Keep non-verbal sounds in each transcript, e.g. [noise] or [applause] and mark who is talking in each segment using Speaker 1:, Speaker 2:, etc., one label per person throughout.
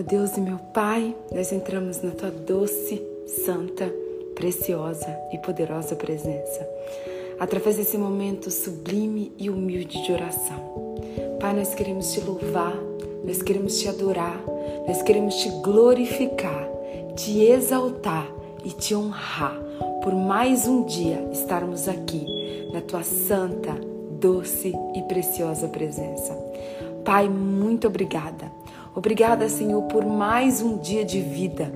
Speaker 1: Meu Deus e meu Pai, nós entramos na tua doce, santa, preciosa e poderosa presença. Através desse momento sublime e humilde de oração. Pai, nós queremos te louvar, nós queremos te adorar, nós queremos te glorificar, te exaltar e te honrar por mais um dia estarmos aqui na tua santa, doce e preciosa presença. Pai, muito obrigada. Obrigada, Senhor, por mais um dia de vida.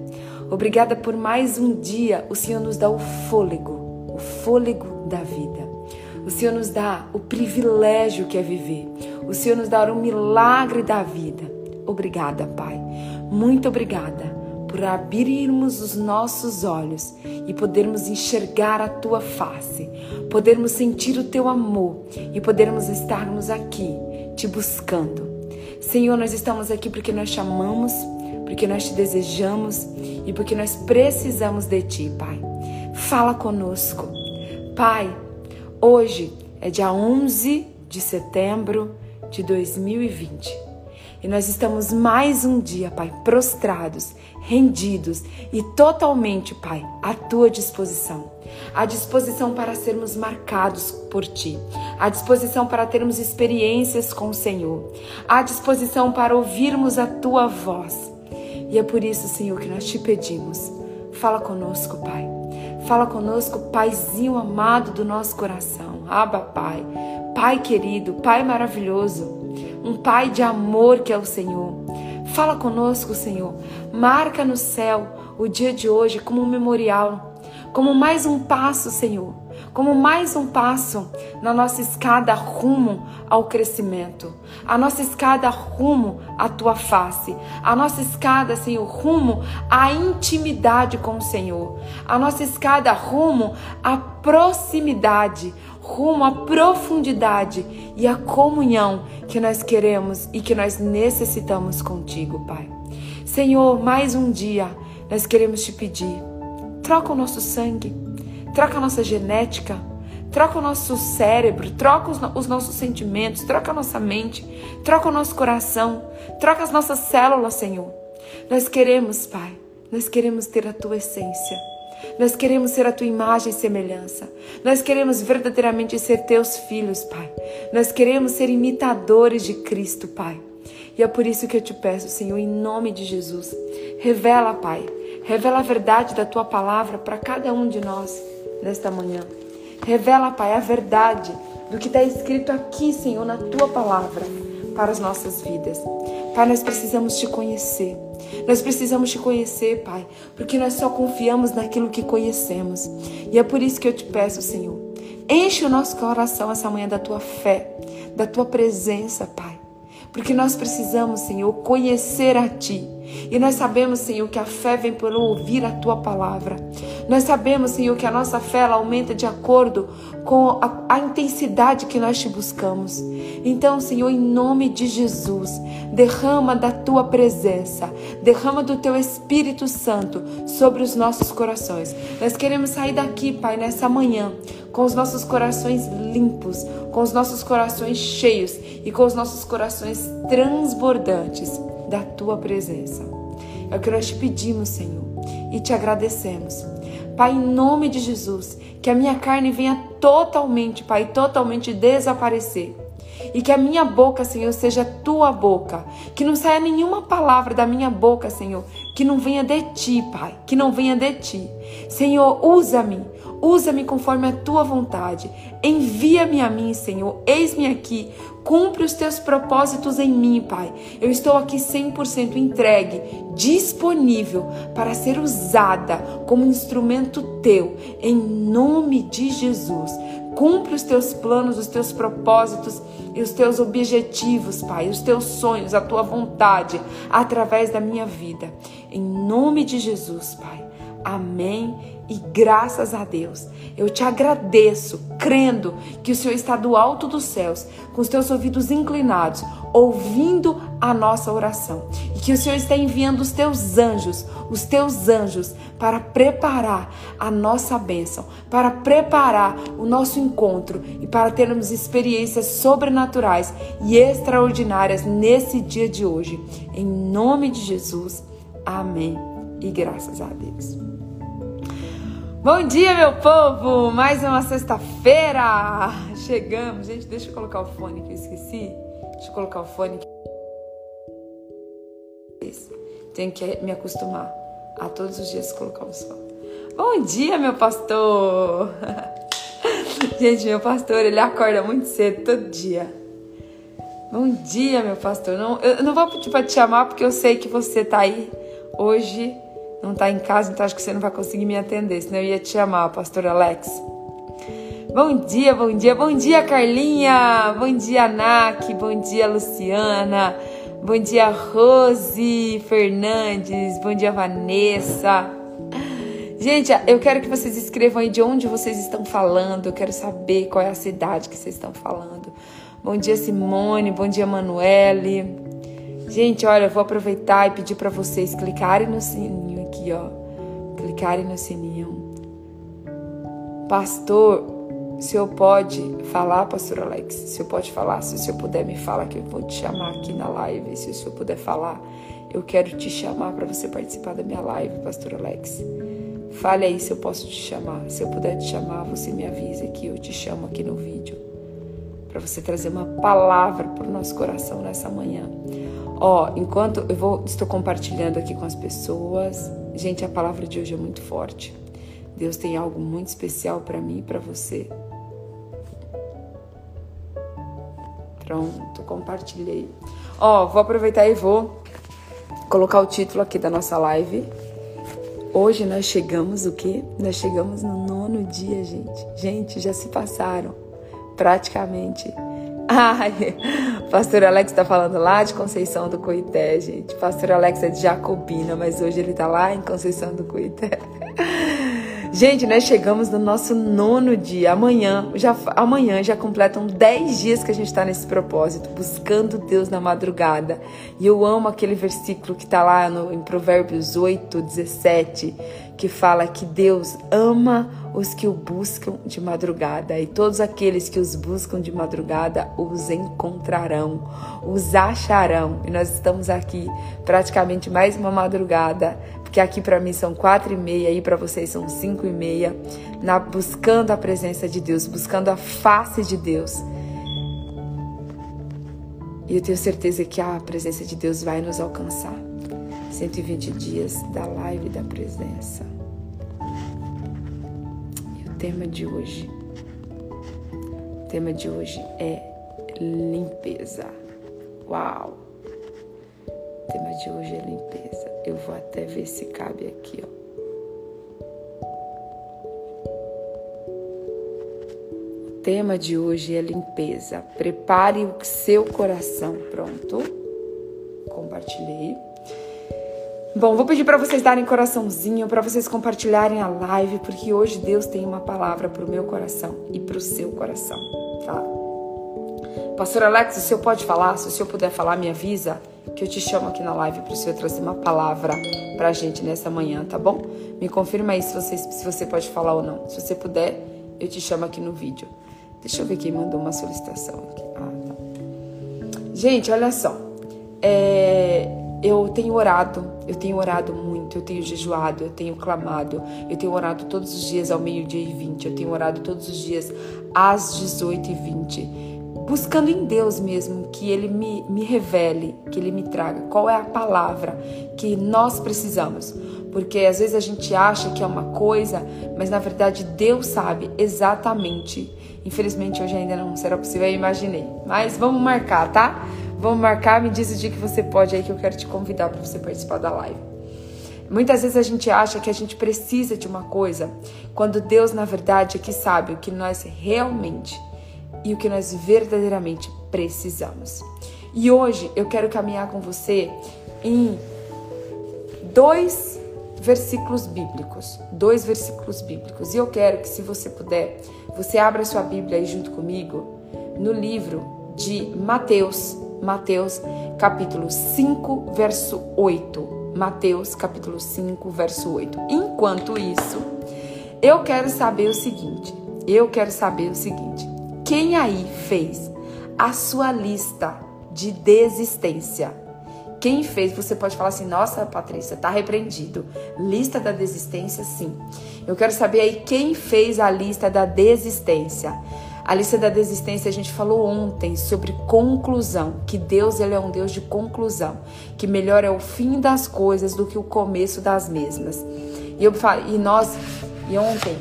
Speaker 1: Obrigada por mais um dia. O Senhor nos dá o fôlego, o fôlego da vida. O Senhor nos dá o privilégio que é viver. O Senhor nos dá o milagre da vida. Obrigada, Pai. Muito obrigada por abrirmos os nossos olhos e podermos enxergar a tua face, podermos sentir o teu amor e podermos estarmos aqui te buscando. Senhor, nós estamos aqui porque nós te amamos, porque nós te desejamos e porque nós precisamos de ti, Pai. Fala conosco. Pai, hoje é dia 11 de setembro de 2020. E nós estamos mais um dia, Pai, prostrados, rendidos e totalmente, Pai, à tua disposição. À disposição para sermos marcados por Ti, à disposição para termos experiências com o Senhor, à disposição para ouvirmos a Tua voz. E é por isso, Senhor, que nós te pedimos. Fala conosco, Pai. Fala conosco, Paizinho amado do nosso coração. Aba, Pai. Pai querido, Pai maravilhoso um Pai de amor que é o Senhor. Fala conosco, Senhor. Marca no céu o dia de hoje como um memorial, como mais um passo, Senhor, como mais um passo na nossa escada rumo ao crescimento, a nossa escada rumo à tua face, a nossa escada, Senhor, rumo à intimidade com o Senhor, a nossa escada rumo à proximidade, rumo à profundidade e à comunhão que nós queremos e que nós necessitamos contigo, Pai. Senhor, mais um dia nós queremos te pedir: troca o nosso sangue, troca a nossa genética, troca o nosso cérebro, troca os, os nossos sentimentos, troca a nossa mente, troca o nosso coração, troca as nossas células, Senhor. Nós queremos, Pai, nós queremos ter a tua essência. Nós queremos ser a tua imagem e semelhança. Nós queremos verdadeiramente ser teus filhos, Pai. Nós queremos ser imitadores de Cristo, Pai. E é por isso que eu te peço, Senhor, em nome de Jesus, revela, Pai, revela a verdade da tua palavra para cada um de nós nesta manhã. Revela, Pai, a verdade do que está escrito aqui, Senhor, na tua palavra para as nossas vidas. Pai, nós precisamos te conhecer. Nós precisamos te conhecer, Pai, porque nós só confiamos naquilo que conhecemos. E é por isso que eu te peço, Senhor, enche o nosso coração essa manhã da tua fé, da tua presença, Pai. Porque nós precisamos, Senhor, conhecer a Ti. E nós sabemos, Senhor, que a fé vem por ouvir a Tua palavra. Nós sabemos, Senhor, que a nossa fé ela aumenta de acordo com a, a intensidade que nós te buscamos. Então, Senhor, em nome de Jesus, derrama da Tua presença, derrama do Teu Espírito Santo sobre os nossos corações. Nós queremos sair daqui, Pai, nessa manhã, com os nossos corações limpos, com os nossos corações cheios e com os nossos corações transbordantes da tua presença. É o que nós te pedimos, Senhor, e te agradecemos. Pai, em nome de Jesus, que a minha carne venha totalmente, Pai, totalmente desaparecer. E que a minha boca, Senhor, seja tua boca. Que não saia nenhuma palavra da minha boca, Senhor, que não venha de ti, Pai. Que não venha de ti. Senhor, usa-me Usa-me conforme a tua vontade. Envia-me a mim, Senhor. Eis-me aqui. Cumpre os teus propósitos em mim, Pai. Eu estou aqui 100% entregue, disponível para ser usada como instrumento teu, em nome de Jesus. Cumpre os teus planos, os teus propósitos e os teus objetivos, Pai, os teus sonhos, a tua vontade através da minha vida. Em nome de Jesus, Pai. Amém e graças a Deus, eu te agradeço, crendo que o Senhor está do alto dos céus, com os teus ouvidos inclinados, ouvindo a nossa oração. E que o Senhor está enviando os teus anjos, os teus anjos, para preparar a nossa bênção, para preparar o nosso encontro e para termos experiências sobrenaturais e extraordinárias nesse dia de hoje. Em nome de Jesus. Amém. E graças a Deus. Bom dia, meu povo! Mais uma sexta-feira! Chegamos. Gente, deixa eu colocar o fone que eu esqueci. Deixa eu colocar o fone. Tenho que me acostumar a todos os dias colocar o som. Bom dia, meu pastor! [laughs] Gente, meu pastor, ele acorda muito cedo todo dia. Bom dia, meu pastor. Não, eu não vou pedir para te chamar porque eu sei que você tá aí hoje não está em casa, então acho que você não vai conseguir me atender, senão eu ia te chamar, pastor Alex. Bom dia, bom dia, bom dia, Carlinha. Bom dia, Nak. Bom dia, Luciana. Bom dia, Rose Fernandes. Bom dia, Vanessa. Gente, eu quero que vocês escrevam aí de onde vocês estão falando. Eu quero saber qual é a cidade que vocês estão falando. Bom dia, Simone. Bom dia, Manuele. Gente, olha, eu vou aproveitar e pedir para vocês clicarem no sininho aqui, ó. Clicarem no sininho. Pastor, o senhor pode falar, pastor Alex? O senhor pode falar? Se o senhor puder me falar que eu vou te chamar aqui na live. Se o senhor puder falar, eu quero te chamar para você participar da minha live, pastor Alex. Fale aí se eu posso te chamar. Se eu puder te chamar, você me avisa que eu te chamo aqui no vídeo. Para você trazer uma palavra para o nosso coração nessa manhã. Ó, enquanto eu vou, estou compartilhando aqui com as pessoas, gente, a palavra de hoje é muito forte. Deus tem algo muito especial para mim e para você. Pronto, compartilhei. Ó, vou aproveitar e vou colocar o título aqui da nossa live. Hoje nós chegamos o quê? Nós chegamos no nono dia, gente. Gente, já se passaram praticamente Ai, pastor Alex está falando lá de Conceição do Coité, gente. Pastor Alex é de Jacobina, mas hoje ele está lá em Conceição do Coité. Gente, nós chegamos no nosso nono dia. Amanhã já, amanhã já completam 10 dias que a gente está nesse propósito, buscando Deus na madrugada. E eu amo aquele versículo que está lá no, em Provérbios 8, 17, que fala que Deus ama os que o buscam de madrugada, e todos aqueles que os buscam de madrugada os encontrarão, os acharão. E nós estamos aqui praticamente mais uma madrugada que aqui para mim são quatro e meia e para vocês são cinco e meia, na, buscando a presença de Deus, buscando a face de Deus. E eu tenho certeza que a presença de Deus vai nos alcançar. 120 dias da live da presença. Tema de hoje, o tema de hoje é limpeza. Uau! O tema de hoje é limpeza. Eu vou até ver se cabe aqui, ó. O tema de hoje é limpeza. Prepare o seu coração. Pronto. Compartilhei. Bom, vou pedir para vocês darem coraçãozinho, para vocês compartilharem a live, porque hoje Deus tem uma palavra para o meu coração e para o seu coração, tá? Pastor Alex, o senhor pode falar? Se o senhor puder falar, me avisa que eu te chamo aqui na live para Senhor trazer uma palavra para a gente nessa manhã, tá bom? Me confirma aí se você, se você pode falar ou não. Se você puder, eu te chamo aqui no vídeo. Deixa eu ver quem mandou uma solicitação aqui. Ah, tá. Gente, olha só. É, eu tenho orado, eu tenho orado muito, eu tenho jejuado, eu tenho clamado, eu tenho orado todos os dias ao meio-dia e 20, eu tenho orado todos os dias às 18 e 20 buscando em Deus mesmo que Ele me, me revele, que Ele me traga qual é a palavra que nós precisamos. Porque às vezes a gente acha que é uma coisa, mas na verdade Deus sabe exatamente. Infelizmente hoje ainda não será possível, eu imaginei. Mas vamos marcar, tá? Vamos marcar, me diz o dia que você pode aí que eu quero te convidar para você participar da live. Muitas vezes a gente acha que a gente precisa de uma coisa, quando Deus, na verdade, é que sabe o que nós realmente e o que nós verdadeiramente precisamos. E hoje eu quero caminhar com você em dois versículos bíblicos, dois versículos bíblicos. E eu quero que se você puder, você abra sua Bíblia aí junto comigo no livro de Mateus, Mateus capítulo 5, verso 8. Mateus capítulo 5, verso 8. Enquanto isso, eu quero saber o seguinte, eu quero saber o seguinte, quem aí fez a sua lista de desistência? Quem fez, você pode falar assim: nossa, Patrícia, tá repreendido. Lista da desistência, sim. Eu quero saber aí quem fez a lista da desistência. A lista da desistência a gente falou ontem sobre conclusão, que Deus ele é um Deus de conclusão, que melhor é o fim das coisas do que o começo das mesmas. E eu e nós e ontem,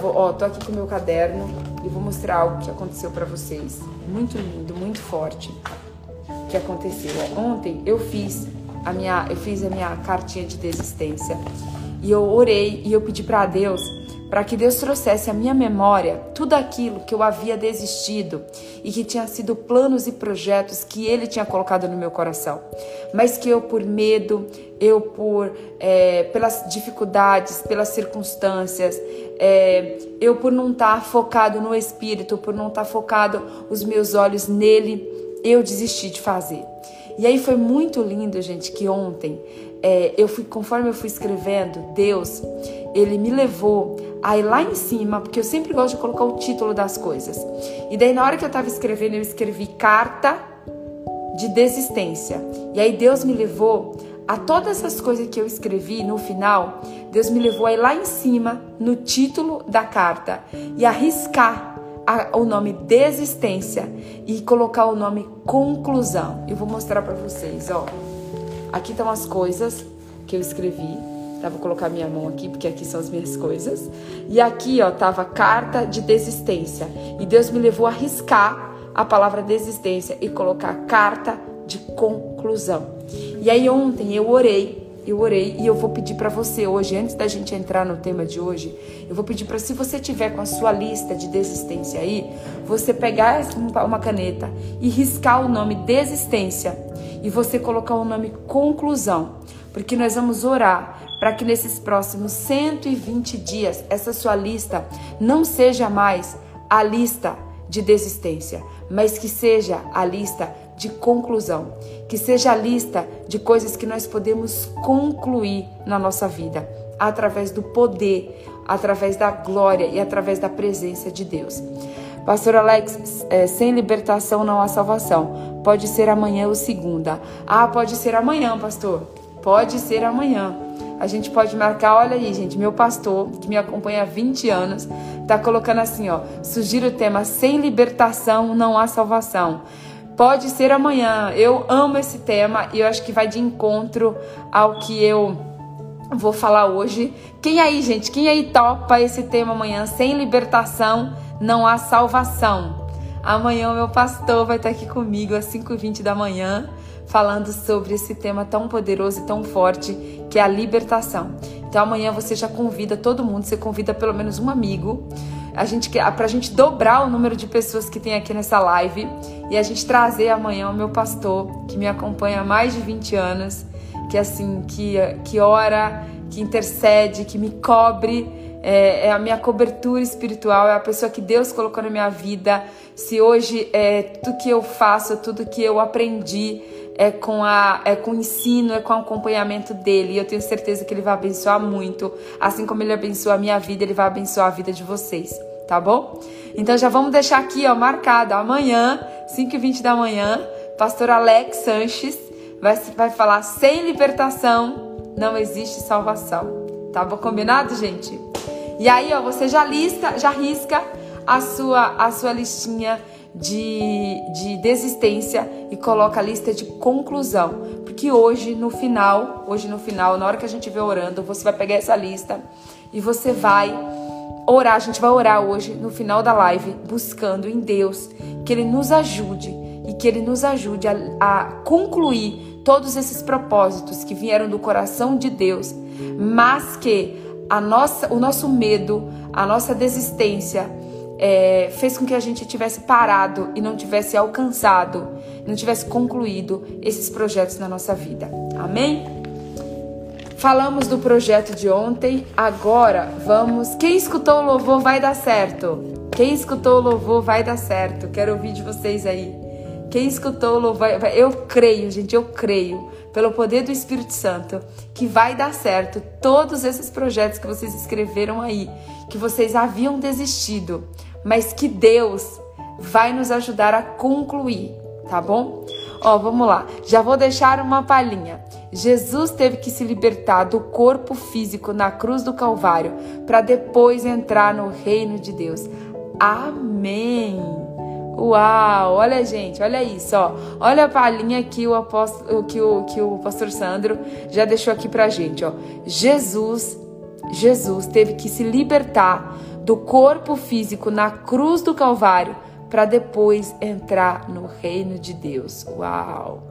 Speaker 1: vou, ó, tô aqui com o meu caderno e vou mostrar algo que aconteceu para vocês, muito lindo, muito forte que aconteceu. Ontem eu fiz a minha, eu fiz a minha cartinha de desistência e eu orei e eu pedi para Deus para que Deus trouxesse à minha memória tudo aquilo que eu havia desistido e que tinha sido planos e projetos que Ele tinha colocado no meu coração, mas que eu por medo, eu por é, pelas dificuldades, pelas circunstâncias, é, eu por não estar tá focado no Espírito, por não estar tá focado os meus olhos nele, eu desisti de fazer. E aí foi muito lindo, gente, que ontem é, eu fui, conforme eu fui escrevendo, Deus, ele me levou aí lá em cima, porque eu sempre gosto de colocar o título das coisas. E daí na hora que eu estava escrevendo, eu escrevi carta de desistência. E aí Deus me levou a todas essas coisas que eu escrevi no final, Deus me levou aí lá em cima no título da carta e arriscar a, o nome desistência e colocar o nome conclusão. Eu vou mostrar para vocês, ó. Aqui estão as coisas que eu escrevi. Tá, vou colocar minha mão aqui, porque aqui são as minhas coisas. E aqui, ó, tava carta de desistência. E Deus me levou a riscar a palavra desistência e colocar carta de conclusão. E aí ontem eu orei eu orei e eu vou pedir para você hoje, antes da gente entrar no tema de hoje, eu vou pedir para se você tiver com a sua lista de desistência aí, você pegar uma caneta e riscar o nome desistência e você colocar o nome conclusão, porque nós vamos orar para que nesses próximos 120 dias essa sua lista não seja mais a lista de desistência, mas que seja a lista de conclusão, que seja a lista de coisas que nós podemos concluir na nossa vida, através do poder, através da glória e através da presença de Deus. Pastor Alex, é, sem libertação não há salvação. Pode ser amanhã ou segunda. Ah, pode ser amanhã, pastor. Pode ser amanhã. A gente pode marcar, olha aí, gente, meu pastor, que me acompanha há 20 anos, tá colocando assim, ó, sugiro o tema sem libertação não há salvação. Pode ser amanhã. Eu amo esse tema e eu acho que vai de encontro ao que eu vou falar hoje. Quem aí, gente? Quem aí topa esse tema amanhã? Sem libertação não há salvação. Amanhã o meu pastor vai estar aqui comigo às 5h20 da manhã, falando sobre esse tema tão poderoso e tão forte que é a libertação. Então amanhã você já convida todo mundo, você convida pelo menos um amigo a gente para a gente dobrar o número de pessoas que tem aqui nessa live e a gente trazer amanhã o meu pastor que me acompanha há mais de 20 anos, que assim que que ora, que intercede, que me cobre, é, é a minha cobertura espiritual, é a pessoa que Deus colocou na minha vida. Se hoje é tudo que eu faço, tudo que eu aprendi é com, a, é com o ensino, é com o acompanhamento dele. E eu tenho certeza que ele vai abençoar muito. Assim como ele abençoa a minha vida, ele vai abençoar a vida de vocês, tá bom? Então já vamos deixar aqui, ó, marcado. Amanhã, 5h20 da manhã, pastor Alex Sanches vai, vai falar sem libertação não existe salvação. Tá bom? Combinado, gente? E aí, ó, você já lista, já risca a sua, a sua listinha de, de desistência e coloca a lista de conclusão. Porque hoje, no final, hoje no final, na hora que a gente vê orando, você vai pegar essa lista e você vai orar. A gente vai orar hoje, no final da live, buscando em Deus que Ele nos ajude e que Ele nos ajude a, a concluir todos esses propósitos que vieram do coração de Deus, mas que a nossa, o nosso medo, a nossa desistência, é, fez com que a gente tivesse parado e não tivesse alcançado, não tivesse concluído esses projetos na nossa vida. Amém? Falamos do projeto de ontem, agora vamos. Quem escutou o louvor vai dar certo. Quem escutou o louvor vai dar certo. Quero ouvir de vocês aí. Quem escutou o louvor, eu creio, gente, eu creio, pelo poder do Espírito Santo, que vai dar certo todos esses projetos que vocês escreveram aí, que vocês haviam desistido, mas que Deus vai nos ajudar a concluir, tá bom? Ó, vamos lá. Já vou deixar uma palhinha. Jesus teve que se libertar do corpo físico na cruz do Calvário para depois entrar no reino de Deus. Amém. Uau, olha gente, olha isso, ó. Olha a palhinha que o apóstolo, que o que o pastor Sandro já deixou aqui pra gente, ó. Jesus, Jesus teve que se libertar do corpo físico na cruz do Calvário para depois entrar no reino de Deus. Uau!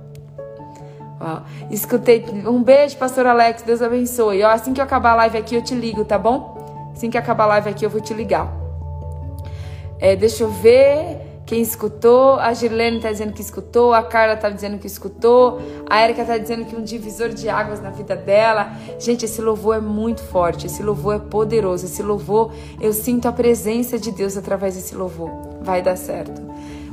Speaker 1: Uau. Escutei. Um beijo, pastor Alex. Deus abençoe. Ó, assim que eu acabar a live aqui, eu te ligo, tá bom? Assim que acabar a live aqui, eu vou te ligar. É, deixa eu ver. Quem escutou, a Girlene está dizendo que escutou, a Carla está dizendo que escutou, a Erika está dizendo que um divisor de águas na vida dela. Gente, esse louvor é muito forte, esse louvor é poderoso, esse louvor, eu sinto a presença de Deus através desse louvor. Vai dar certo.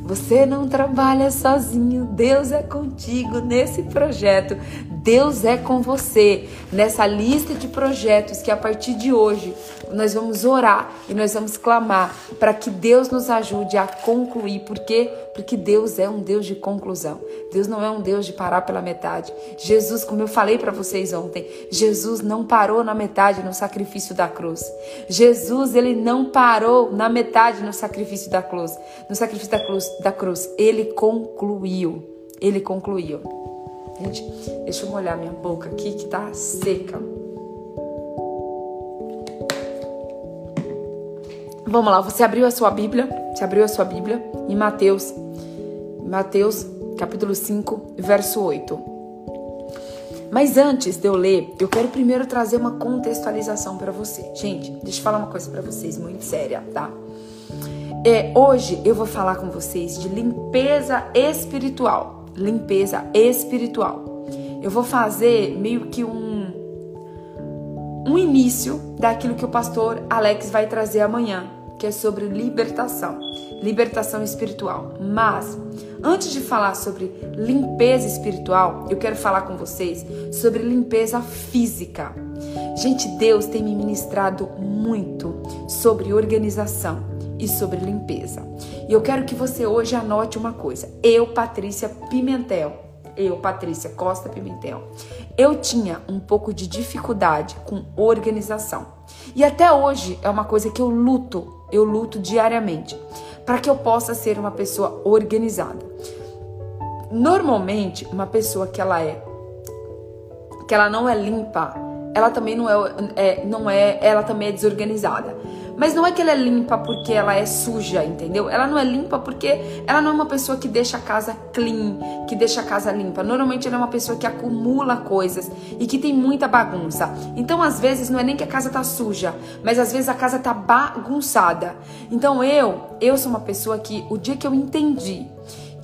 Speaker 1: Você não trabalha sozinho, Deus é contigo nesse projeto. Deus é com você nessa lista de projetos que a partir de hoje nós vamos orar e nós vamos clamar para que Deus nos ajude a concluir. Por quê? Porque Deus é um Deus de conclusão. Deus não é um Deus de parar pela metade. Jesus, como eu falei para vocês ontem, Jesus não parou na metade no sacrifício da cruz. Jesus, ele não parou na metade no sacrifício da cruz. No sacrifício da cruz, da cruz, ele concluiu. Ele concluiu. Gente, deixa eu molhar minha boca aqui que tá seca. Vamos lá, você abriu a sua Bíblia, você abriu a sua Bíblia em Mateus, Mateus capítulo 5, verso 8. Mas antes de eu ler, eu quero primeiro trazer uma contextualização para você. Gente, deixa eu falar uma coisa para vocês muito séria, tá? É, hoje eu vou falar com vocês de limpeza espiritual. Limpeza espiritual. Eu vou fazer meio que um um início daquilo que o pastor Alex vai trazer amanhã, que é sobre libertação, libertação espiritual. Mas antes de falar sobre limpeza espiritual, eu quero falar com vocês sobre limpeza física. Gente, Deus tem me ministrado muito sobre organização e sobre limpeza. E eu quero que você hoje anote uma coisa. Eu, Patrícia Pimentel, eu, Patrícia Costa Pimentel, eu tinha um pouco de dificuldade com organização. E até hoje é uma coisa que eu luto eu luto diariamente para que eu possa ser uma pessoa organizada. Normalmente, uma pessoa que ela é que ela não é limpa, ela também não é, é não é, ela também é desorganizada. Mas não é que ela é limpa porque ela é suja, entendeu? Ela não é limpa porque ela não é uma pessoa que deixa a casa clean, que deixa a casa limpa. Normalmente ela é uma pessoa que acumula coisas e que tem muita bagunça. Então, às vezes, não é nem que a casa tá suja, mas às vezes a casa tá bagunçada. Então, eu, eu sou uma pessoa que o dia que eu entendi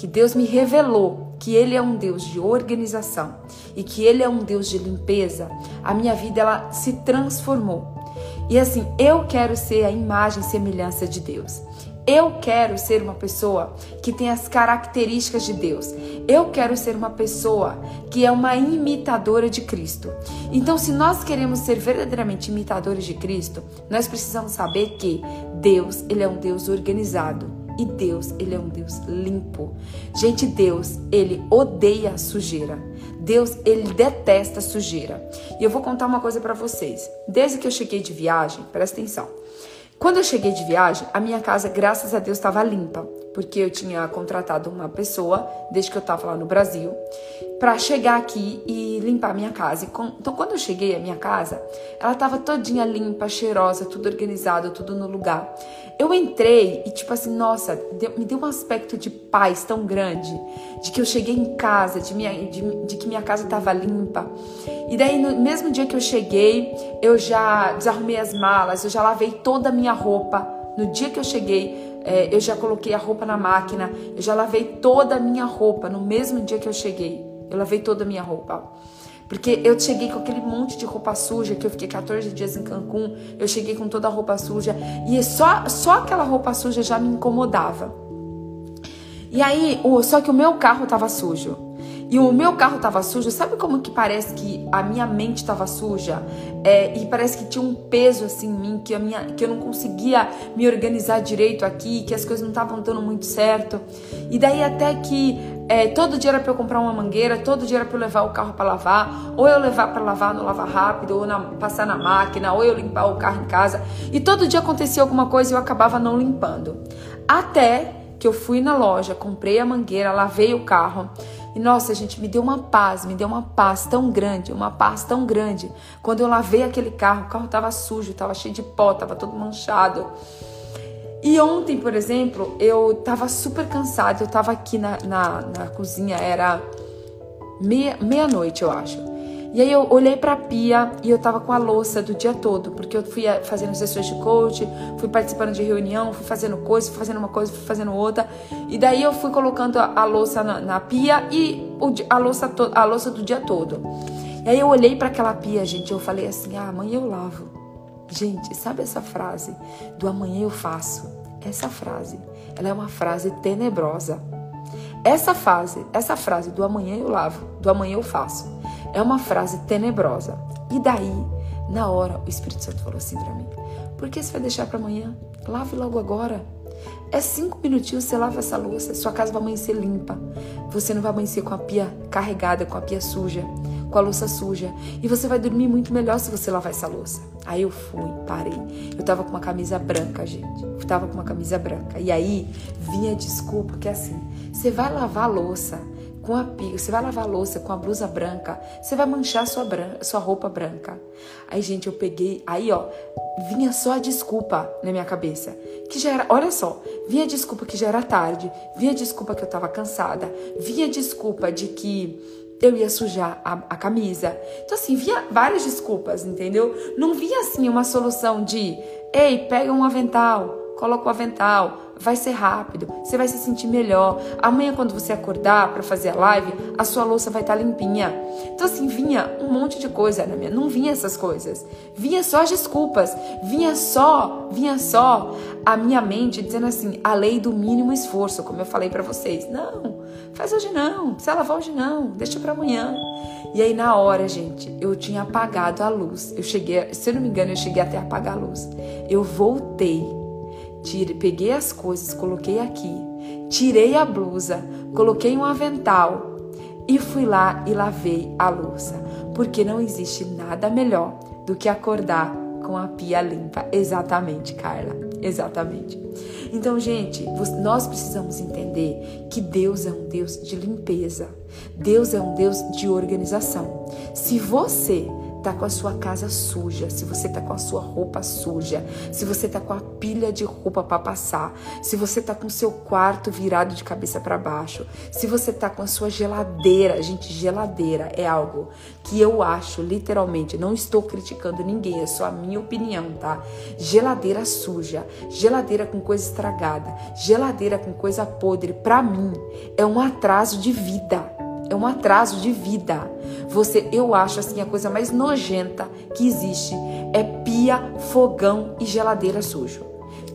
Speaker 1: que Deus me revelou que Ele é um Deus de organização e que Ele é um Deus de limpeza, a minha vida ela se transformou. E assim, eu quero ser a imagem e semelhança de Deus. Eu quero ser uma pessoa que tem as características de Deus. Eu quero ser uma pessoa que é uma imitadora de Cristo. Então, se nós queremos ser verdadeiramente imitadores de Cristo, nós precisamos saber que Deus, ele é um Deus organizado. E Deus, ele é um Deus limpo. Gente, Deus, ele odeia sujeira. Deus, ele detesta sujeira. E eu vou contar uma coisa para vocês. Desde que eu cheguei de viagem, presta atenção. Quando eu cheguei de viagem, a minha casa, graças a Deus, estava limpa, porque eu tinha contratado uma pessoa, desde que eu estava lá no Brasil, para chegar aqui e limpar minha casa. Então, quando eu cheguei à minha casa, ela estava todinha limpa, cheirosa, tudo organizado, tudo no lugar. Eu entrei e, tipo assim, nossa, deu, me deu um aspecto de paz tão grande, de que eu cheguei em casa, de, minha, de, de que minha casa estava limpa. E daí, no mesmo dia que eu cheguei, eu já desarrumei as malas, eu já lavei toda a minha roupa. No dia que eu cheguei, é, eu já coloquei a roupa na máquina, eu já lavei toda a minha roupa no mesmo dia que eu cheguei. Eu lavei toda a minha roupa. Porque eu cheguei com aquele monte de roupa suja, que eu fiquei 14 dias em Cancún, eu cheguei com toda a roupa suja, e só, só aquela roupa suja já me incomodava. E aí, só que o meu carro tava sujo. E o meu carro tava sujo, sabe como que parece que a minha mente tava suja? É, e parece que tinha um peso assim em mim, que, a minha, que eu não conseguia me organizar direito aqui, que as coisas não estavam dando muito certo. E daí até que é, todo dia era para eu comprar uma mangueira, todo dia era para eu levar o carro para lavar, ou eu levar para lavar no lavar rápido, ou na, passar na máquina, ou eu limpar o carro em casa. E todo dia acontecia alguma coisa e eu acabava não limpando. Até que eu fui na loja, comprei a mangueira, lavei o carro. E nossa, gente, me deu uma paz, me deu uma paz tão grande, uma paz tão grande. Quando eu lavei aquele carro, o carro tava sujo, tava cheio de pó, tava todo manchado. E ontem, por exemplo, eu tava super cansada, eu tava aqui na, na, na cozinha, era meia-noite, meia eu acho. E aí eu olhei para a pia e eu tava com a louça do dia todo, porque eu fui eh, fazendo sessões de coach, fui participando de reunião, fui fazendo coisa, fui fazendo uma coisa, fui fazendo outra. E daí eu fui colocando a, louça na, na, pia e o, a, louça to, a louça do dia todo. E aí eu olhei para aquela pia, gente, eu falei assim: "Ah, amanhã eu lavo". Gente, sabe essa frase do amanhã eu faço? Essa frase, ela é uma frase tenebrosa. Essa frase, essa frase do amanhã eu lavo, do amanhã eu faço é uma frase tenebrosa. E daí, na hora, o Espírito Santo falou assim para mim: Por que você vai deixar para amanhã? Lave logo agora. É cinco minutinhos você lava essa louça, sua casa vai amanhecer limpa. Você não vai amanhecer com a pia carregada, com a pia suja, com a louça suja. E você vai dormir muito melhor se você lavar essa louça. Aí eu fui, parei. Eu tava com uma camisa branca, gente. Eu tava com uma camisa branca. E aí vinha desculpa que é assim: você vai lavar a louça com a pia, você vai lavar a louça com a blusa branca, você vai manchar sua, branca, sua roupa branca. Aí, gente, eu peguei, aí, ó, vinha só a desculpa na minha cabeça, que já era, olha só, vinha a desculpa que já era tarde, vinha a desculpa que eu tava cansada, vinha a desculpa de que eu ia sujar a, a camisa. Então, assim, vinha várias desculpas, entendeu? Não vinha, assim, uma solução de, ei, pega um avental, coloca o avental, vai ser rápido, você vai se sentir melhor. Amanhã, quando você acordar para fazer a live, a sua louça vai estar tá limpinha. Então, assim, vinha um monte de coisa na minha. Não vinha essas coisas. Vinha só as desculpas. Vinha só, vinha só a minha mente dizendo assim: a lei do mínimo esforço, como eu falei para vocês. Não, faz hoje não. Se lavar hoje não, deixa para amanhã. E aí, na hora, gente, eu tinha apagado a luz. Eu cheguei, se eu não me engano, eu cheguei até a apagar a luz. Eu voltei Tire, peguei as coisas, coloquei aqui, tirei a blusa, coloquei um avental e fui lá e lavei a louça, porque não existe nada melhor do que acordar com a pia limpa. Exatamente, Carla, exatamente. Então, gente, nós precisamos entender que Deus é um Deus de limpeza. Deus é um Deus de organização. Se você tá com a sua casa suja, se você tá com a sua roupa suja, se você tá com a pilha de roupa para passar, se você tá com o seu quarto virado de cabeça para baixo, se você tá com a sua geladeira, gente, geladeira é algo que eu acho literalmente, não estou criticando ninguém, é só a minha opinião, tá? Geladeira suja, geladeira com coisa estragada, geladeira com coisa podre, para mim é um atraso de vida é um atraso de vida. Você, eu acho assim, a coisa mais nojenta que existe é pia, fogão e geladeira sujo.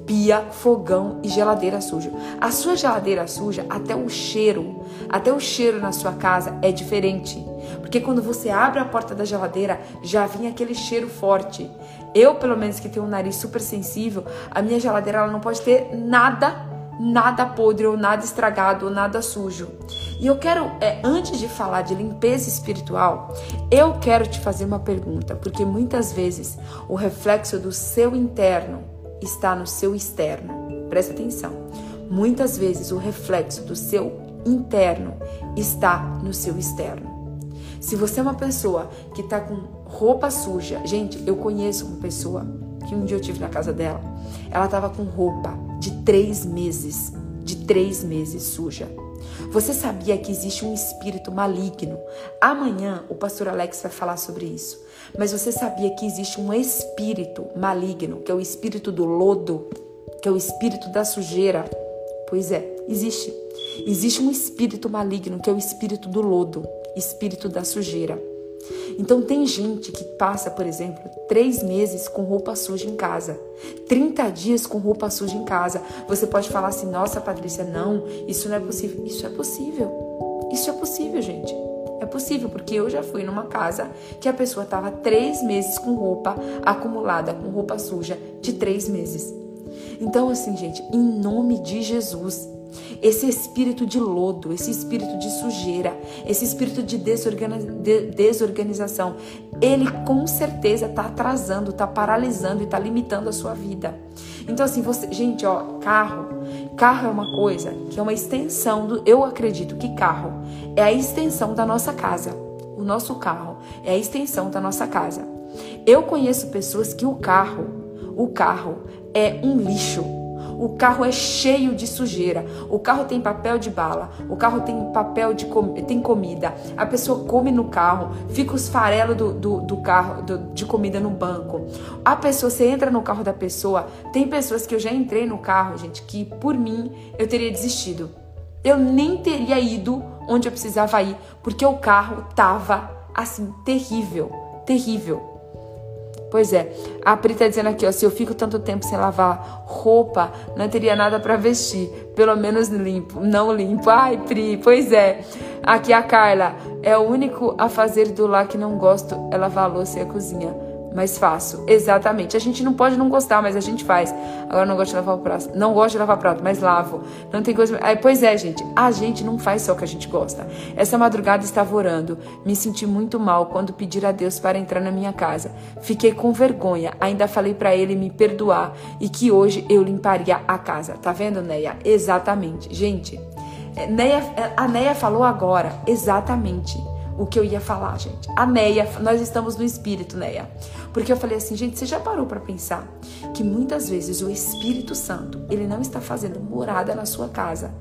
Speaker 1: Pia, fogão e geladeira sujo. A sua geladeira suja, até o cheiro, até o cheiro na sua casa é diferente. Porque quando você abre a porta da geladeira, já vem aquele cheiro forte. Eu, pelo menos que tenho um nariz super sensível, a minha geladeira ela não pode ter nada nada podre ou nada estragado ou nada sujo. E eu quero, é, antes de falar de limpeza espiritual, eu quero te fazer uma pergunta, porque muitas vezes o reflexo do seu interno está no seu externo. Presta atenção. Muitas vezes o reflexo do seu interno está no seu externo. Se você é uma pessoa que está com roupa suja, gente, eu conheço uma pessoa que um dia eu tive na casa dela, ela estava com roupa de três meses, de três meses suja. Você sabia que existe um espírito maligno? Amanhã o pastor Alex vai falar sobre isso. Mas você sabia que existe um espírito maligno, que é o espírito do lodo, que é o espírito da sujeira? Pois é, existe. Existe um espírito maligno, que é o espírito do lodo, espírito da sujeira. Então tem gente que passa, por exemplo, três meses com roupa suja em casa, 30 dias com roupa suja em casa. Você pode falar assim, nossa Patrícia, não, isso não é possível. Isso é possível. Isso é possível, gente. É possível, porque eu já fui numa casa que a pessoa estava três meses com roupa acumulada, com roupa suja de três meses. Então, assim, gente, em nome de Jesus, esse espírito de lodo, esse espírito de sujeira, esse espírito de, desorganização, ele com certeza está atrasando, está paralisando e está limitando a sua vida. Então, assim, você, gente, ó, carro, carro é uma coisa que é uma extensão do. Eu acredito que carro é a extensão da nossa casa. O nosso carro é a extensão da nossa casa. Eu conheço pessoas que o carro, o carro é um lixo o carro é cheio de sujeira. O carro tem papel de bala. O carro tem papel de com... tem comida. A pessoa come no carro. Fica os farelos do, do, do carro do, de comida no banco. A pessoa, você entra no carro da pessoa. Tem pessoas que eu já entrei no carro, gente, que por mim eu teria desistido. Eu nem teria ido onde eu precisava ir, porque o carro tava assim terrível, terrível. Pois é, a Pri tá dizendo aqui, ó, se eu fico tanto tempo sem lavar roupa, não teria nada para vestir, pelo menos limpo, não limpo. Ai, Pri, pois é. Aqui a Carla, é o único a fazer do lar que não gosto é lavar a louça e a cozinha mas faço. Exatamente. A gente não pode não gostar, mas a gente faz. Agora não gosto de lavar o prato. Não gosto de lavar prato, mas lavo. Não tem coisa. Aí, pois é, gente. A gente não faz só o que a gente gosta. Essa madrugada estava orando. Me senti muito mal quando pedir a Deus para entrar na minha casa. Fiquei com vergonha. Ainda falei para ele me perdoar e que hoje eu limparia a casa. Tá vendo, Neia? Exatamente. Gente, é, Neia, a Neia falou agora. Exatamente o que eu ia falar, gente. A Neia, nós estamos no espírito, Neia. Porque eu falei assim, gente, você já parou para pensar que muitas vezes o Espírito Santo, ele não está fazendo morada na sua casa,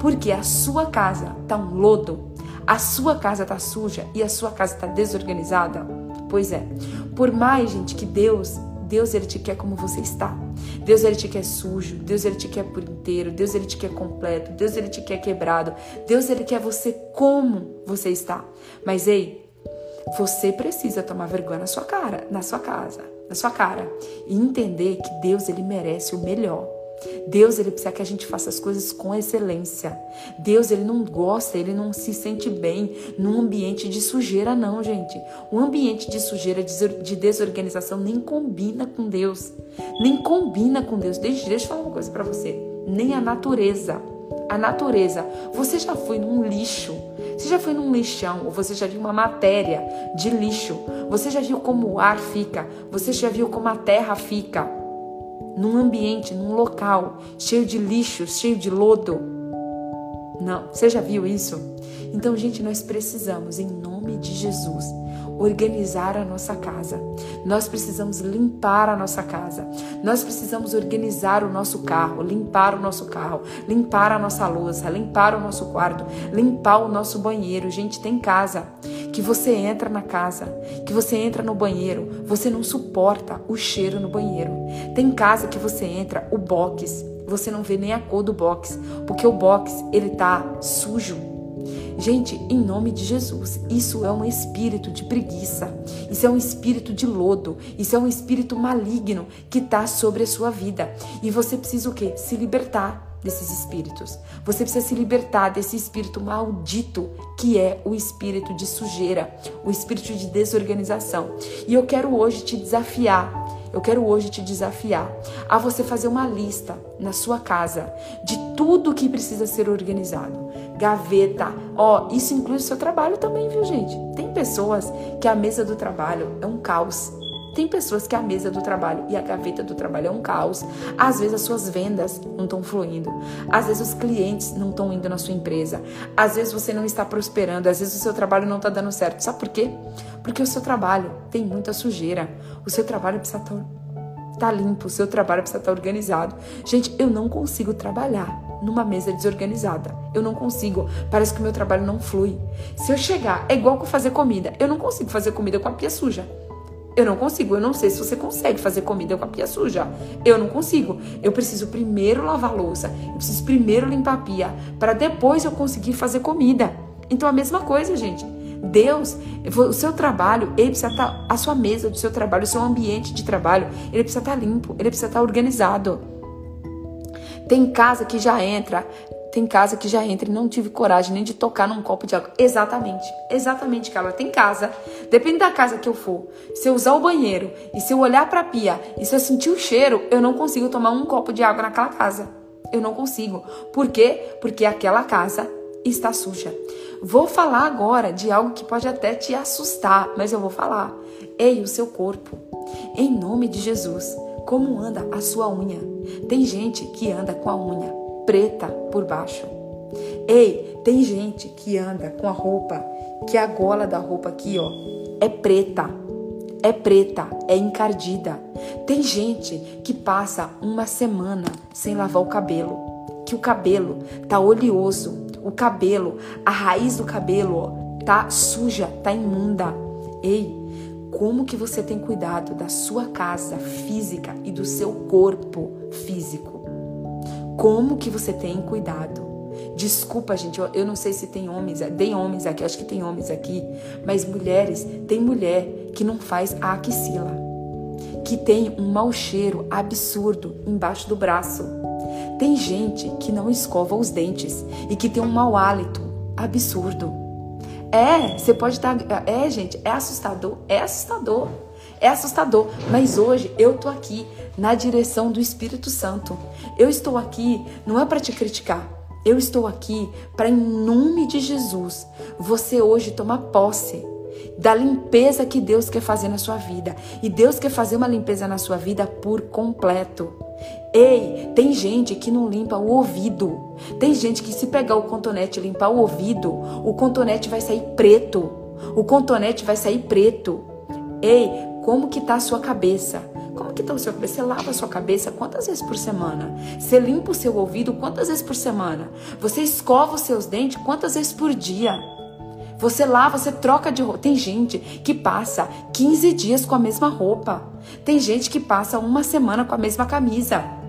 Speaker 1: porque a sua casa tá um lodo, a sua casa tá suja e a sua casa tá desorganizada? Pois é. Por mais, gente, que Deus Deus ele te quer como você está. Deus ele te quer sujo, Deus ele te quer por inteiro, Deus ele te quer completo, Deus ele te quer quebrado, Deus ele quer você como você está. Mas ei, você precisa tomar vergonha na sua cara, na sua casa, na sua cara e entender que Deus ele merece o melhor. Deus ele precisa que a gente faça as coisas com excelência. Deus ele não gosta, ele não se sente bem num ambiente de sujeira não, gente. O ambiente de sujeira, de desorganização nem combina com Deus. Nem combina com Deus. Deixa, deixa eu falar uma coisa para você. Nem a natureza. A natureza. Você já foi num lixo? Você já foi num lixão? Ou você já viu uma matéria de lixo? Você já viu como o ar fica? Você já viu como a terra fica? Num ambiente, num local cheio de lixo, cheio de lodo. Não, você já viu isso? Então, gente, nós precisamos, em nome de Jesus, organizar a nossa casa. Nós precisamos limpar a nossa casa. Nós precisamos organizar o nosso carro, limpar o nosso carro, limpar a nossa louça, limpar o nosso quarto, limpar o nosso banheiro. Gente, tem casa que você entra na casa, que você entra no banheiro, você não suporta o cheiro no banheiro. Tem casa que você entra, o box, você não vê nem a cor do box, porque o box ele tá sujo Gente, em nome de Jesus, isso é um espírito de preguiça, isso é um espírito de lodo, isso é um espírito maligno que está sobre a sua vida. E você precisa o quê? Se libertar desses espíritos. Você precisa se libertar desse espírito maldito que é o espírito de sujeira, o espírito de desorganização. E eu quero hoje te desafiar eu quero hoje te desafiar a você fazer uma lista na sua casa de tudo que precisa ser organizado. Gaveta, ó, isso inclui o seu trabalho também, viu, gente? Tem pessoas que a mesa do trabalho é um caos. Tem pessoas que a mesa do trabalho e a gaveta do trabalho é um caos. Às vezes as suas vendas não estão fluindo. Às vezes os clientes não estão indo na sua empresa. Às vezes você não está prosperando. Às vezes o seu trabalho não está dando certo. Sabe por quê? Porque o seu trabalho tem muita sujeira. O seu trabalho precisa estar tá, tá limpo. O seu trabalho precisa estar tá organizado. Gente, eu não consigo trabalhar numa mesa desorganizada. Eu não consigo. Parece que o meu trabalho não flui. Se eu chegar, é igual com fazer comida. Eu não consigo fazer comida com a pia suja. Eu não consigo. Eu não sei se você consegue fazer comida com a pia suja. Eu não consigo. Eu preciso primeiro lavar louça. Eu preciso primeiro limpar a pia. Para depois eu conseguir fazer comida. Então a mesma coisa, gente. Deus, o seu trabalho, ele precisa estar, tá, a sua mesa do seu trabalho, o seu ambiente de trabalho, ele precisa estar tá limpo, ele precisa estar tá organizado. Tem casa que já entra, tem casa que já entra e não tive coragem nem de tocar num copo de água. Exatamente, exatamente, Carla. Tem casa, depende da casa que eu for. Se eu usar o banheiro e se eu olhar para a pia e se eu sentir o cheiro, eu não consigo tomar um copo de água naquela casa. Eu não consigo. Por quê? Porque aquela casa está suja. Vou falar agora de algo que pode até te assustar, mas eu vou falar. Ei, o seu corpo. Em nome de Jesus, como anda a sua unha? Tem gente que anda com a unha preta por baixo. Ei, tem gente que anda com a roupa, que a gola da roupa aqui, ó, é preta. É preta, é encardida. Tem gente que passa uma semana sem lavar o cabelo, que o cabelo tá oleoso, o cabelo, a raiz do cabelo, ó, tá suja, tá imunda. Ei, como que você tem cuidado da sua casa física e do seu corpo físico? Como que você tem cuidado? Desculpa, gente, eu, eu não sei se tem homens, tem homens aqui, acho que tem homens aqui, mas mulheres, tem mulher que não faz a axila, que tem um mau cheiro absurdo embaixo do braço tem gente que não escova os dentes e que tem um mau hálito absurdo. É, você pode estar. Tá, é, gente, é assustador. É assustador. É assustador. Mas hoje eu tô aqui na direção do Espírito Santo. Eu estou aqui não é para te criticar. Eu estou aqui para, em nome de Jesus, você hoje tomar posse da limpeza que Deus quer fazer na sua vida. E Deus quer fazer uma limpeza na sua vida por completo. Ei, tem gente que não limpa o ouvido. Tem gente que se pegar o contonete e limpar o ouvido, o contonete vai sair preto. O contonete vai sair preto. Ei, como que tá a sua cabeça? Como que tá o seu? Você lava a sua cabeça quantas vezes por semana? Você limpa o seu ouvido quantas vezes por semana? Você escova os seus dentes quantas vezes por dia? Você lava, você troca de roupa. Tem gente que passa 15 dias com a mesma roupa. Tem gente que passa uma semana com a mesma camisa.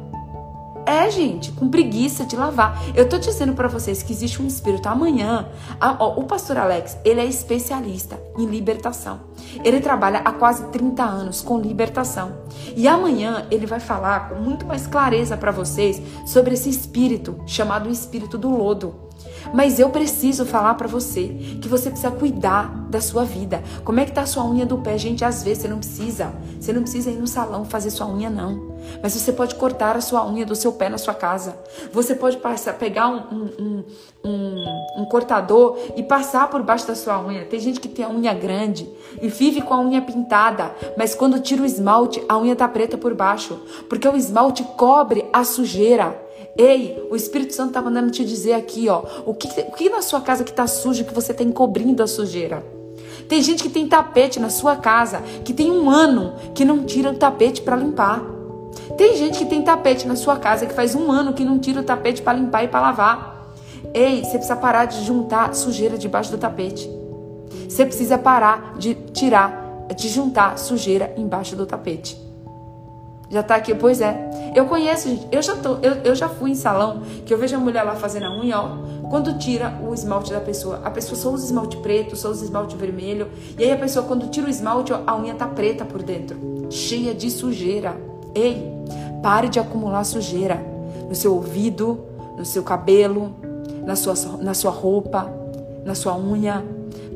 Speaker 1: É, gente, com preguiça de lavar. Eu tô dizendo para vocês que existe um espírito amanhã. A, ó, o pastor Alex, ele é especialista em libertação. Ele trabalha há quase 30 anos com libertação. E amanhã ele vai falar com muito mais clareza para vocês sobre esse espírito chamado espírito do lodo. Mas eu preciso falar para você que você precisa cuidar da sua vida. Como é que tá a sua unha do pé? Gente, às vezes você não precisa. Você não precisa ir no salão fazer sua unha, não. Mas você pode cortar a sua unha do seu pé na sua casa. Você pode passar, pegar um, um, um, um, cortador e passar por baixo da sua unha. Tem gente que tem a unha grande e vive com a unha pintada, mas quando tira o esmalte, a unha tá preta por baixo, porque o esmalte cobre a sujeira. Ei, o Espírito Santo está mandando te dizer aqui, ó, o que, o que na sua casa que está sujo que você está encobrindo a sujeira? Tem gente que tem tapete na sua casa que tem um ano que não tira o tapete para limpar. Tem gente que tem tapete na sua casa que faz um ano que não tira o tapete para limpar e para lavar. Ei, você precisa parar de juntar sujeira debaixo do tapete. Você precisa parar de tirar, de juntar sujeira embaixo do tapete. Já tá aqui, pois é. Eu conheço, gente. Eu já, tô, eu, eu já fui em salão que eu vejo a mulher lá fazendo a unha, ó. Quando tira o esmalte da pessoa, a pessoa só usa esmalte preto, só usa esmalte vermelho. E aí a pessoa, quando tira o esmalte, ó, a unha tá preta por dentro, cheia de sujeira. Ei, pare de acumular sujeira no seu ouvido, no seu cabelo, na sua, na sua roupa, na sua unha.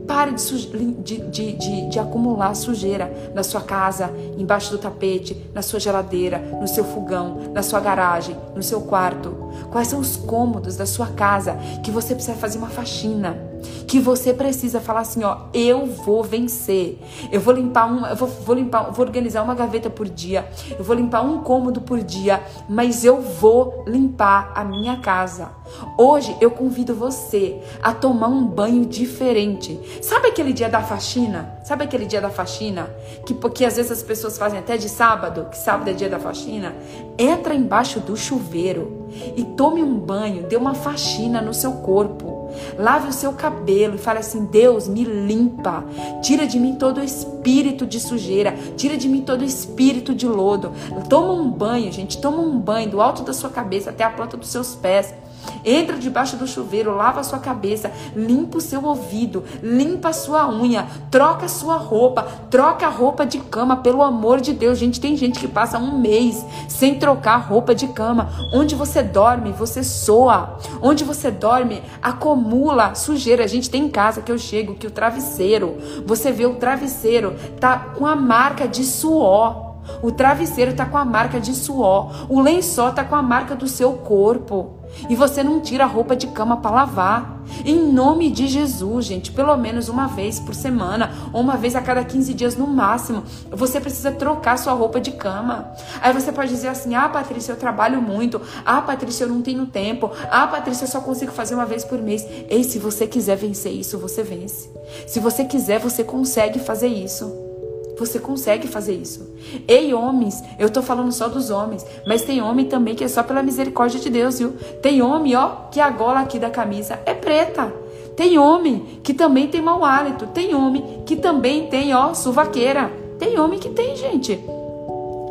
Speaker 1: Pare de, de, de, de, acumular sujeira na sua casa, embaixo do tapete, na sua geladeira, no seu fogão, na sua garagem, no seu quarto. Quais são os cômodos da sua casa que você precisa fazer uma faxina? que você precisa falar assim, ó, eu vou vencer. Eu vou limpar um, eu vou, vou limpar, vou organizar uma gaveta por dia. Eu vou limpar um cômodo por dia, mas eu vou limpar a minha casa. Hoje eu convido você a tomar um banho diferente. Sabe aquele dia da faxina? Sabe aquele dia da faxina que porque às vezes as pessoas fazem até de sábado, que sábado é dia da faxina? Entra embaixo do chuveiro e tome um banho, dê uma faxina no seu corpo. Lave o seu cabelo e fale assim: Deus, me limpa. Tira de mim todo o espírito de sujeira. Tira de mim todo o espírito de lodo. Toma um banho, gente. Toma um banho do alto da sua cabeça até a planta dos seus pés. Entra debaixo do chuveiro, lava a sua cabeça, limpa o seu ouvido, limpa a sua unha, troca a sua roupa, troca a roupa de cama, pelo amor de Deus. Gente, tem gente que passa um mês sem trocar roupa de cama. Onde você dorme, você soa. Onde você dorme, acumula sujeira. A gente tem em casa que eu chego que o travesseiro, você vê o travesseiro tá com a marca de suor. O travesseiro está com a marca de suor. O lençol está com a marca do seu corpo. E você não tira a roupa de cama para lavar. Em nome de Jesus, gente, pelo menos uma vez por semana, ou uma vez a cada 15 dias no máximo, você precisa trocar sua roupa de cama. Aí você pode dizer assim: ah, Patrícia, eu trabalho muito. Ah, Patrícia, eu não tenho tempo. Ah, Patrícia, eu só consigo fazer uma vez por mês. Ei, se você quiser vencer isso, você vence. Se você quiser, você consegue fazer isso. Você consegue fazer isso. Ei, homens, eu tô falando só dos homens, mas tem homem também que é só pela misericórdia de Deus, viu? Tem homem, ó, que a gola aqui da camisa é preta. Tem homem que também tem mau hálito. Tem homem que também tem, ó, suvaqueira. Tem homem que tem, gente.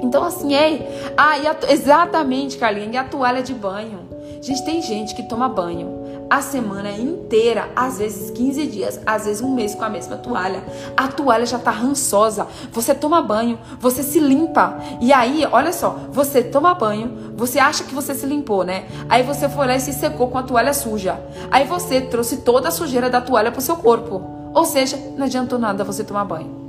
Speaker 1: Então, assim, ei. Ah, a, exatamente, Carlinha, e a toalha de banho. Gente, tem gente que toma banho a semana inteira, às vezes 15 dias, às vezes um mês com a mesma toalha. A toalha já tá rançosa. Você toma banho, você se limpa. E aí, olha só, você toma banho, você acha que você se limpou, né? Aí você foi lá e se secou com a toalha suja. Aí você trouxe toda a sujeira da toalha pro seu corpo. Ou seja, não adiantou nada você tomar banho.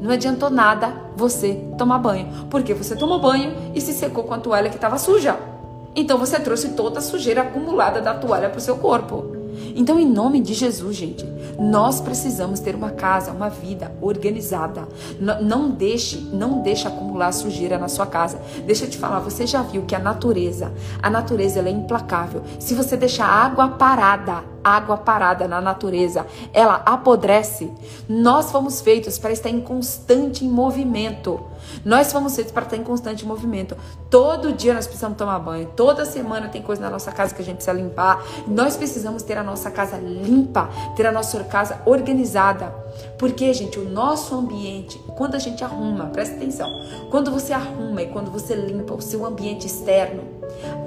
Speaker 1: Não adiantou nada você tomar banho, porque você tomou banho e se secou com a toalha que estava suja. Então você trouxe toda a sujeira acumulada da toalha para o seu corpo. Então, em nome de Jesus, gente, nós precisamos ter uma casa, uma vida organizada. N não deixe, não deixe acumular sujeira na sua casa. Deixa eu te falar, você já viu que a natureza, a natureza ela é implacável. Se você deixar água parada, água parada na natureza, ela apodrece. Nós fomos feitos para estar em constante movimento. Nós fomos feitos para estar em constante movimento. Todo dia nós precisamos tomar banho. Toda semana tem coisa na nossa casa que a gente precisa limpar. Nós precisamos ter a nossa casa limpa, ter a nossa casa organizada. Porque, gente, o nosso ambiente, quando a gente arruma, presta atenção, quando você arruma e quando você limpa o seu ambiente externo,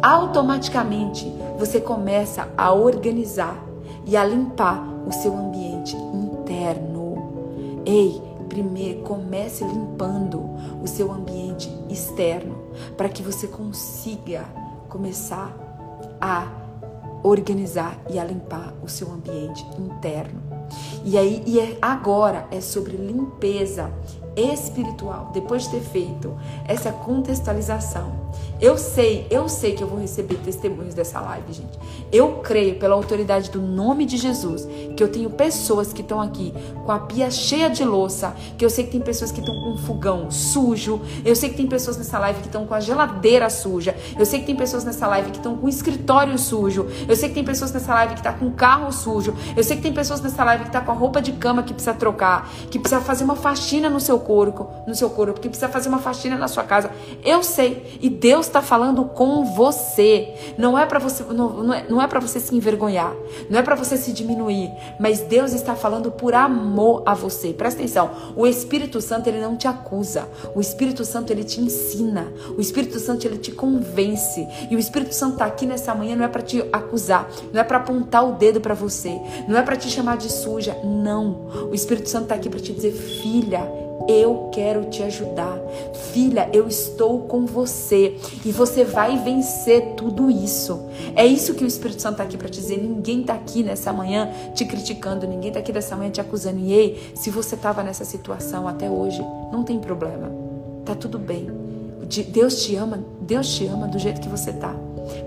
Speaker 1: automaticamente você começa a organizar e a limpar o seu ambiente interno. Ei, primeiro comece limpando o seu ambiente externo para que você consiga começar a organizar e a limpar o seu ambiente interno. E aí, e é, agora é sobre limpeza espiritual. Depois de ter feito essa contextualização, eu sei, eu sei que eu vou receber testemunhos dessa live, gente. Eu creio pela autoridade do nome de Jesus que eu tenho pessoas que estão aqui com a pia cheia de louça, que eu sei que tem pessoas que estão com um fogão sujo, eu sei que tem pessoas nessa live que estão com a geladeira suja, eu sei que tem pessoas nessa live que estão com o escritório sujo, eu sei que tem pessoas nessa live que estão tá com o carro sujo, eu sei que tem pessoas nessa live que estão tá com a roupa de cama que precisa trocar, que precisa fazer uma faxina no seu corpo, no seu corpo, que precisa fazer uma faxina na sua casa. Eu sei e Deus está falando com você. Não é para você, não, não é, não é para você se envergonhar, não é para você se diminuir, mas Deus está falando por amor a você. Presta atenção. O Espírito Santo ele não te acusa. O Espírito Santo ele te ensina. O Espírito Santo ele te convence. E o Espírito Santo está aqui nessa manhã não é para te acusar, não é para apontar o dedo para você, não é para te chamar de suja. Não. O Espírito Santo está aqui para te dizer, filha, eu quero te ajudar. Filha, eu estou com você e você vai vencer tudo isso. É isso que o Espírito Santo está aqui para te dizer. Ninguém está aqui nessa manhã te criticando, ninguém está aqui nessa manhã te acusando. E ei, se você estava nessa situação até hoje, não tem problema. Tá tudo bem. Deus te ama, Deus te ama do jeito que você tá.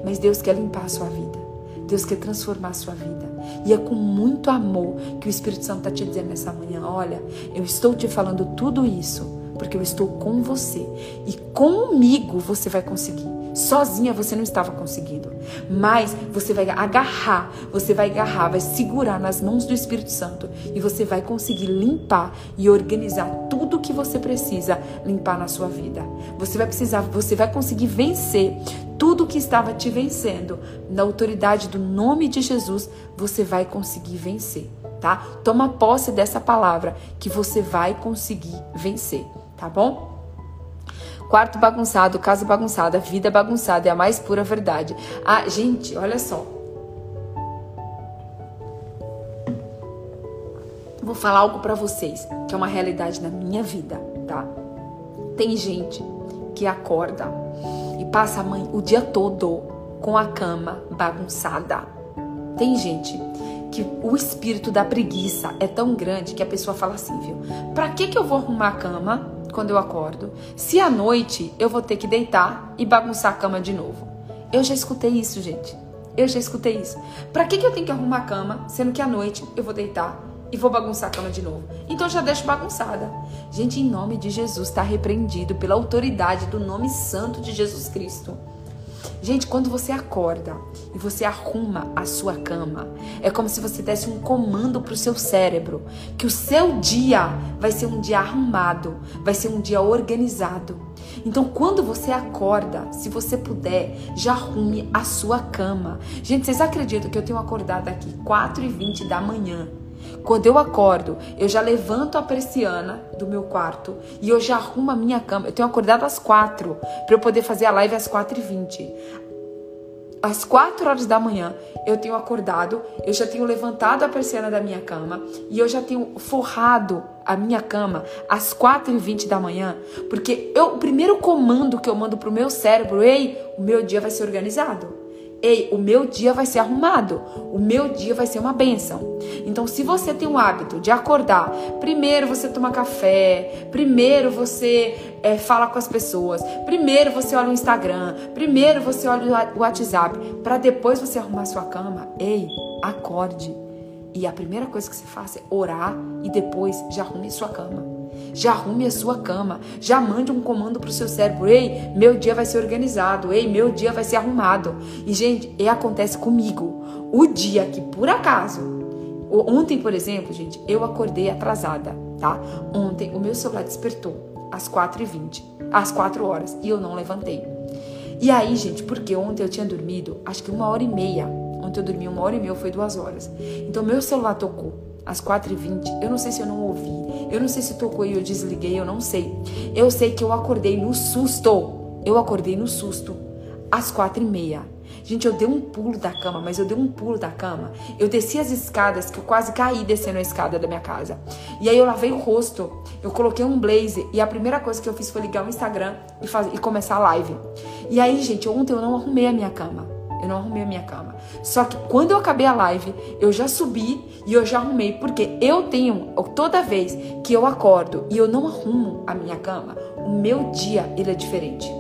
Speaker 1: Mas Deus quer limpar a sua vida. Deus quer transformar a sua vida. E é com muito amor que o Espírito Santo está te dizendo nessa manhã: olha, eu estou te falando tudo isso porque eu estou com você. E comigo você vai conseguir. Sozinha você não estava conseguindo. Mas você vai agarrar, você vai agarrar, vai segurar nas mãos do Espírito Santo e você vai conseguir limpar e organizar tudo o que você precisa limpar na sua vida. Você vai precisar, você vai conseguir vencer tudo que estava te vencendo, na autoridade do nome de Jesus, você vai conseguir vencer, tá? Toma posse dessa palavra que você vai conseguir vencer, tá bom? Quarto bagunçado, casa bagunçada, vida bagunçada é a mais pura verdade. Ah, gente, olha só. Vou falar algo para vocês, que é uma realidade na minha vida, tá? Tem gente que acorda e passa o dia todo com a cama bagunçada. Tem gente que o espírito da preguiça é tão grande que a pessoa fala assim, viu? Pra que que eu vou arrumar a cama quando eu acordo? Se à noite eu vou ter que deitar e bagunçar a cama de novo. Eu já escutei isso, gente. Eu já escutei isso. Pra que que eu tenho que arrumar a cama, sendo que à noite eu vou deitar e vou bagunçar a cama de novo? Então já deixo bagunçada. Gente, em nome de Jesus, está repreendido pela autoridade do nome santo de Jesus Cristo. Gente, quando você acorda e você arruma a sua cama, é como se você desse um comando para o seu cérebro que o seu dia vai ser um dia arrumado, vai ser um dia organizado. Então, quando você acorda, se você puder, já arrume a sua cama. Gente, vocês acreditam que eu tenho acordado aqui 4h20 da manhã? Quando eu acordo, eu já levanto a persiana do meu quarto e eu já arrumo a minha cama. Eu tenho acordado às quatro para eu poder fazer a live às quatro e vinte. Às quatro horas da manhã eu tenho acordado, eu já tenho levantado a persiana da minha cama e eu já tenho forrado a minha cama às quatro e vinte da manhã, porque eu, o primeiro comando que eu mando pro meu cérebro, ei, o meu dia vai ser organizado. Ei, o meu dia vai ser arrumado, o meu dia vai ser uma bênção. Então, se você tem o hábito de acordar, primeiro você toma café, primeiro você é, fala com as pessoas, primeiro você olha o Instagram, primeiro você olha o WhatsApp, para depois você arrumar sua cama, ei, acorde. E a primeira coisa que você faça é orar e depois já arrume sua cama. Já arrume a sua cama. Já mande um comando pro seu cérebro. Ei, meu dia vai ser organizado. Ei, meu dia vai ser arrumado. E, gente, e acontece comigo. O dia que, por acaso, ontem, por exemplo, gente, eu acordei atrasada, tá? Ontem o meu celular despertou às 4h20, às 4 horas, e eu não levantei. E aí, gente, porque ontem eu tinha dormido, acho que uma hora e meia. Ontem eu dormi uma hora e meia, foi duas horas. Então, meu celular tocou às 4h20. Eu não sei se eu não ouvi. Eu não sei se tocou e eu desliguei, eu não sei. Eu sei que eu acordei no susto. Eu acordei no susto. Às 4h30. Gente, eu dei um pulo da cama, mas eu dei um pulo da cama. Eu desci as escadas, que eu quase caí descendo a escada da minha casa. E aí eu lavei o rosto, eu coloquei um blazer e a primeira coisa que eu fiz foi ligar o Instagram e, fazer, e começar a live. E aí, gente, ontem eu não arrumei a minha cama. Eu não arrumei a minha cama. Só que quando eu acabei a live, eu já subi e eu já arrumei, porque eu tenho, toda vez que eu acordo e eu não arrumo a minha cama, o meu dia ele é diferente.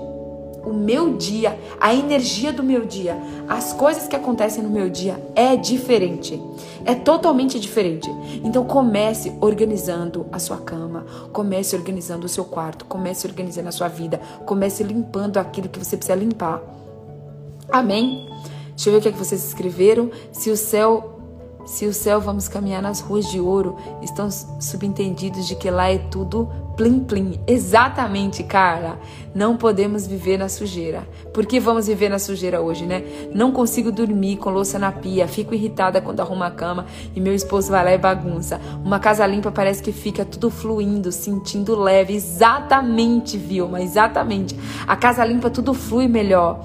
Speaker 1: O meu dia, a energia do meu dia, as coisas que acontecem no meu dia é diferente. É totalmente diferente. Então comece organizando a sua cama, comece organizando o seu quarto, comece organizando a sua vida, comece limpando aquilo que você precisa limpar. Amém? Deixa eu ver o que, é que vocês escreveram. Se o céu se o céu vamos caminhar nas ruas de ouro, estão subentendidos de que lá é tudo plim plim. Exatamente, Carla. Não podemos viver na sujeira. Por que vamos viver na sujeira hoje, né? Não consigo dormir com louça na pia, fico irritada quando arrumo a cama e meu esposo vai lá e bagunça. Uma casa limpa parece que fica tudo fluindo, sentindo leve. Exatamente, Vilma, exatamente. A casa limpa tudo flui melhor.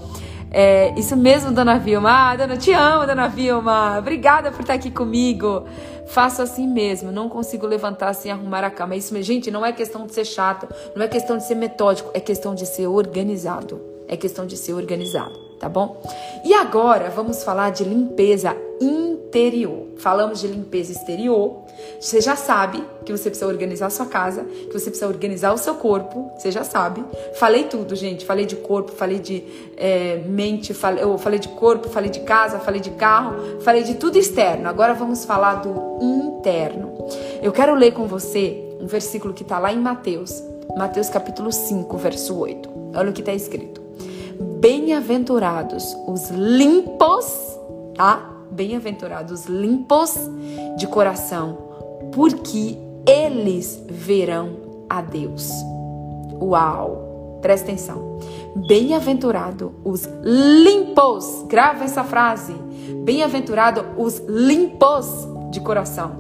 Speaker 1: É, isso mesmo, dona Vilma. Ah, dona, te amo, dona Vilma. Obrigada por estar aqui comigo. Faço assim mesmo. Não consigo levantar sem arrumar a cama. Isso, gente, não é questão de ser chato, não é questão de ser metódico, é questão de ser organizado. É questão de ser organizado, tá bom? E agora vamos falar de limpeza interior. Falamos de limpeza exterior. Você já sabe que você precisa organizar a sua casa, que você precisa organizar o seu corpo. Você já sabe. Falei tudo, gente. Falei de corpo, falei de é, mente, falei, eu falei de corpo, falei de casa, falei de carro, falei de tudo externo. Agora vamos falar do interno. Eu quero ler com você um versículo que está lá em Mateus, Mateus capítulo 5, verso 8. Olha o que está escrito. Bem-aventurados os limpos, tá? Bem-aventurados limpos de coração, porque eles verão a Deus. Uau! Presta atenção. Bem-aventurado os limpos. Grava essa frase. Bem-aventurado os limpos de coração,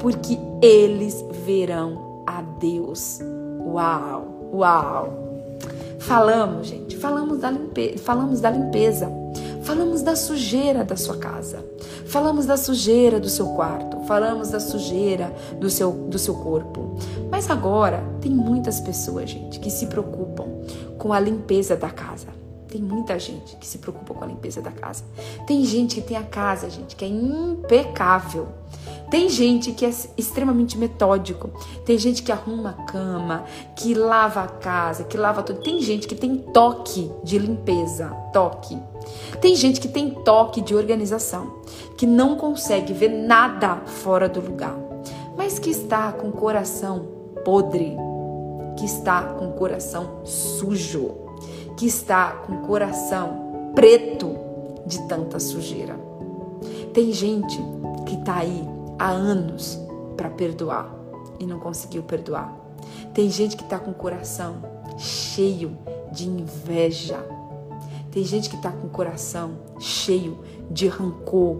Speaker 1: porque eles verão a Deus. Uau! Uau! falamos, gente, falamos da limpeza, falamos da limpeza. Falamos da sujeira da sua casa. Falamos da sujeira do seu quarto. Falamos da sujeira do seu, do seu corpo. Mas agora tem muitas pessoas, gente, que se preocupam com a limpeza da casa. Tem muita gente que se preocupa com a limpeza da casa. Tem gente que tem a casa, gente, que é impecável. Tem gente que é extremamente metódico. Tem gente que arruma a cama, que lava a casa, que lava tudo. Tem gente que tem toque de limpeza, toque. Tem gente que tem toque de organização, que não consegue ver nada fora do lugar, mas que está com o coração podre, que está com o coração sujo, que está com o coração preto de tanta sujeira. Tem gente que está aí há anos para perdoar e não conseguiu perdoar. Tem gente que está com o coração cheio de inveja tem gente que está com o coração cheio de rancor,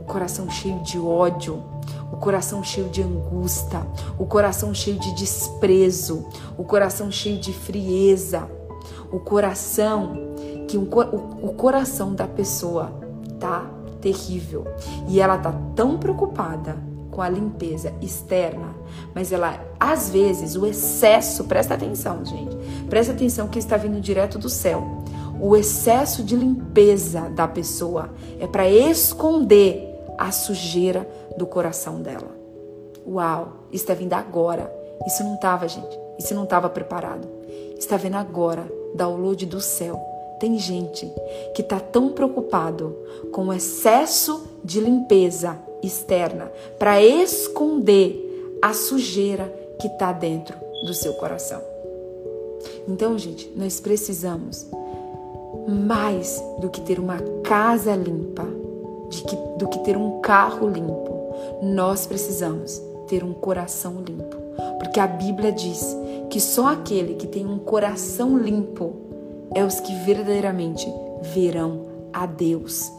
Speaker 1: o coração cheio de ódio, o coração cheio de angústia, o coração cheio de desprezo, o coração cheio de frieza, o coração que o, o, o coração da pessoa tá terrível e ela tá tão preocupada com a limpeza externa, mas ela às vezes o excesso, presta atenção, gente. Presta atenção que está vindo direto do céu o excesso de limpeza da pessoa é para esconder a sujeira do coração dela. Uau, está vindo agora. Isso não estava, gente. Isso não estava preparado. Está vendo agora, download do céu. Tem gente que está tão preocupado com o excesso de limpeza externa para esconder a sujeira que está dentro do seu coração. Então, gente, nós precisamos mais do que ter uma casa limpa, que, do que ter um carro limpo. Nós precisamos ter um coração limpo, porque a Bíblia diz que só aquele que tem um coração limpo é os que verdadeiramente verão a Deus.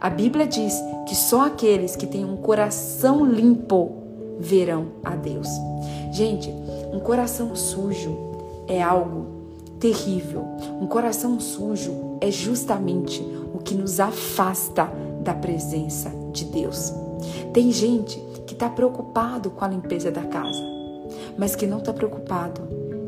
Speaker 1: A Bíblia diz que só aqueles que têm um coração limpo verão a Deus. Gente, um coração sujo é algo terrível. Um coração sujo é justamente o que nos afasta da presença de Deus. Tem gente que está preocupado com a limpeza da casa, mas que não está preocupado,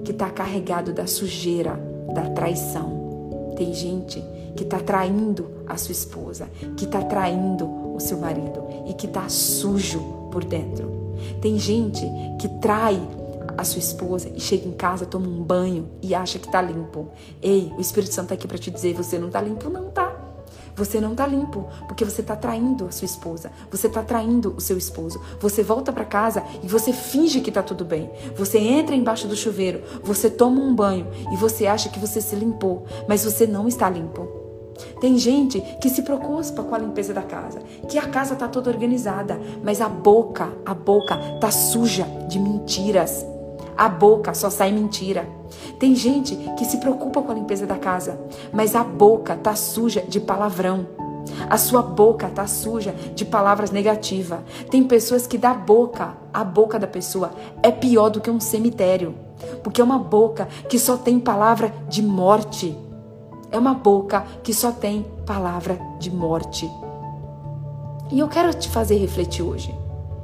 Speaker 1: que está carregado da sujeira, da traição. Tem gente que está traindo a sua esposa, que está traindo o seu marido e que está sujo por dentro. Tem gente que trai a sua esposa e chega em casa, toma um banho e acha que tá limpo. Ei, o Espírito Santo tá aqui para te dizer, você não tá limpo, não tá. Você não tá limpo, porque você tá traindo a sua esposa. Você tá traindo o seu esposo. Você volta para casa e você finge que tá tudo bem. Você entra embaixo do chuveiro, você toma um banho e você acha que você se limpou, mas você não está limpo. Tem gente que se preocupa com a limpeza da casa, que a casa tá toda organizada, mas a boca, a boca tá suja de mentiras. A boca só sai mentira. Tem gente que se preocupa com a limpeza da casa, mas a boca tá suja de palavrão. A sua boca tá suja de palavras negativas. Tem pessoas que da boca, a boca da pessoa é pior do que um cemitério, porque é uma boca que só tem palavra de morte. É uma boca que só tem palavra de morte. E eu quero te fazer refletir hoje.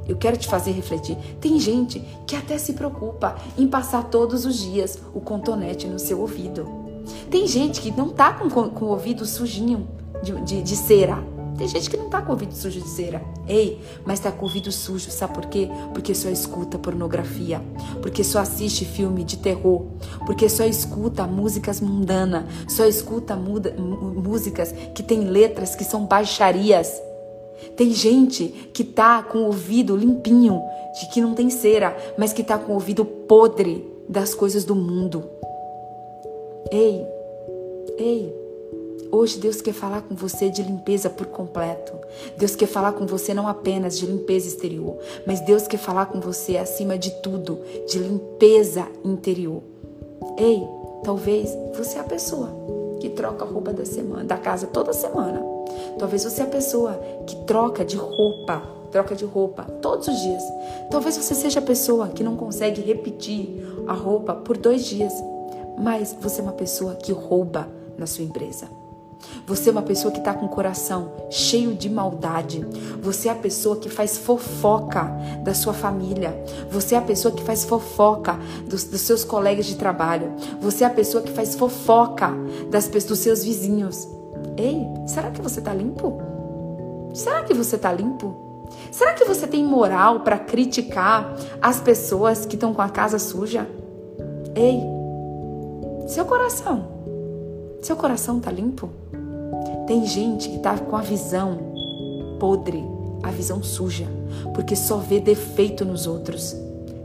Speaker 1: Eu quero te fazer refletir. Tem gente que até se preocupa em passar todos os dias o contonete no seu ouvido. Tem gente que não tá com, com o ouvido sujinho de, de, de cera. Tem gente que não tá com o ouvido sujo de cera. Ei, mas tá com o ouvido sujo, sabe por quê? Porque só escuta pornografia, porque só assiste filme de terror, porque só escuta músicas mundanas, só escuta muda, músicas que têm letras que são baixarias. Tem gente que tá com o ouvido limpinho, de que não tem cera, mas que tá com o ouvido podre das coisas do mundo. Ei, ei, Hoje Deus quer falar com você de limpeza por completo. Deus quer falar com você não apenas de limpeza exterior, mas Deus quer falar com você acima de tudo de limpeza interior. Ei, talvez você é a pessoa que troca a roupa da semana, da casa toda semana. Talvez você é a pessoa que troca de roupa, troca de roupa todos os dias. Talvez você seja a pessoa que não consegue repetir a roupa por dois dias. mas você é uma pessoa que rouba na sua empresa. Você é uma pessoa que está com o coração cheio de maldade. Você é a pessoa que faz fofoca da sua família. Você é a pessoa que faz fofoca dos, dos seus colegas de trabalho. Você é a pessoa que faz fofoca das, dos seus vizinhos. Ei, será que você está limpo? Será que você está limpo? Será que você tem moral para criticar as pessoas que estão com a casa suja? Ei, seu coração, seu coração está limpo? Tem gente que tá com a visão podre, a visão suja, porque só vê defeito nos outros.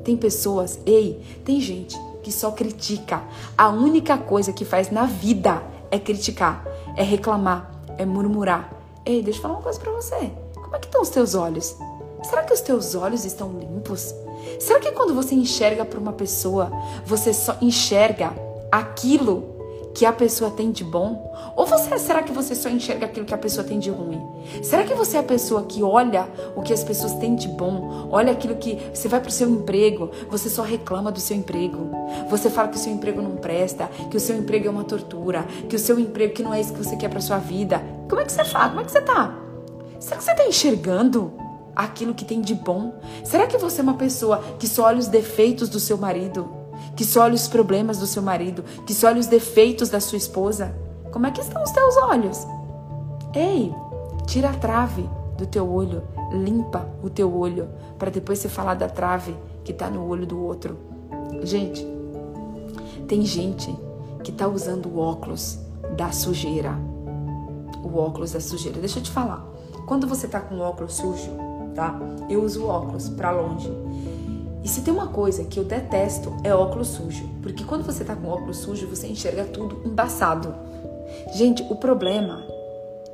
Speaker 1: Tem pessoas, ei, tem gente que só critica. A única coisa que faz na vida é criticar, é reclamar, é murmurar. Ei, deixa eu falar uma coisa para você. Como é que estão os teus olhos? Será que os teus olhos estão limpos? Será que quando você enxerga para uma pessoa, você só enxerga aquilo que a pessoa tem de bom? Ou você, será que você só enxerga aquilo que a pessoa tem de ruim? Será que você é a pessoa que olha o que as pessoas têm de bom? Olha aquilo que você vai para o seu emprego, você só reclama do seu emprego. Você fala que o seu emprego não presta, que o seu emprego é uma tortura, que o seu emprego que não é isso que você quer para sua vida. Como é que você fala? Como é que você tá? Será que você está enxergando aquilo que tem de bom? Será que você é uma pessoa que só olha os defeitos do seu marido? Que só olha os problemas do seu marido, que só olha os defeitos da sua esposa. Como é que estão os teus olhos? Ei, tira a trave do teu olho, limpa o teu olho, para depois você falar da trave que está no olho do outro. Gente, tem gente que está usando o óculos da sujeira. O óculos da sujeira. Deixa eu te falar. Quando você está com o óculos sujo, tá? Eu uso o óculos para longe. E se tem uma coisa que eu detesto é óculos sujo, porque quando você tá com óculos sujo, você enxerga tudo embaçado. Gente, o problema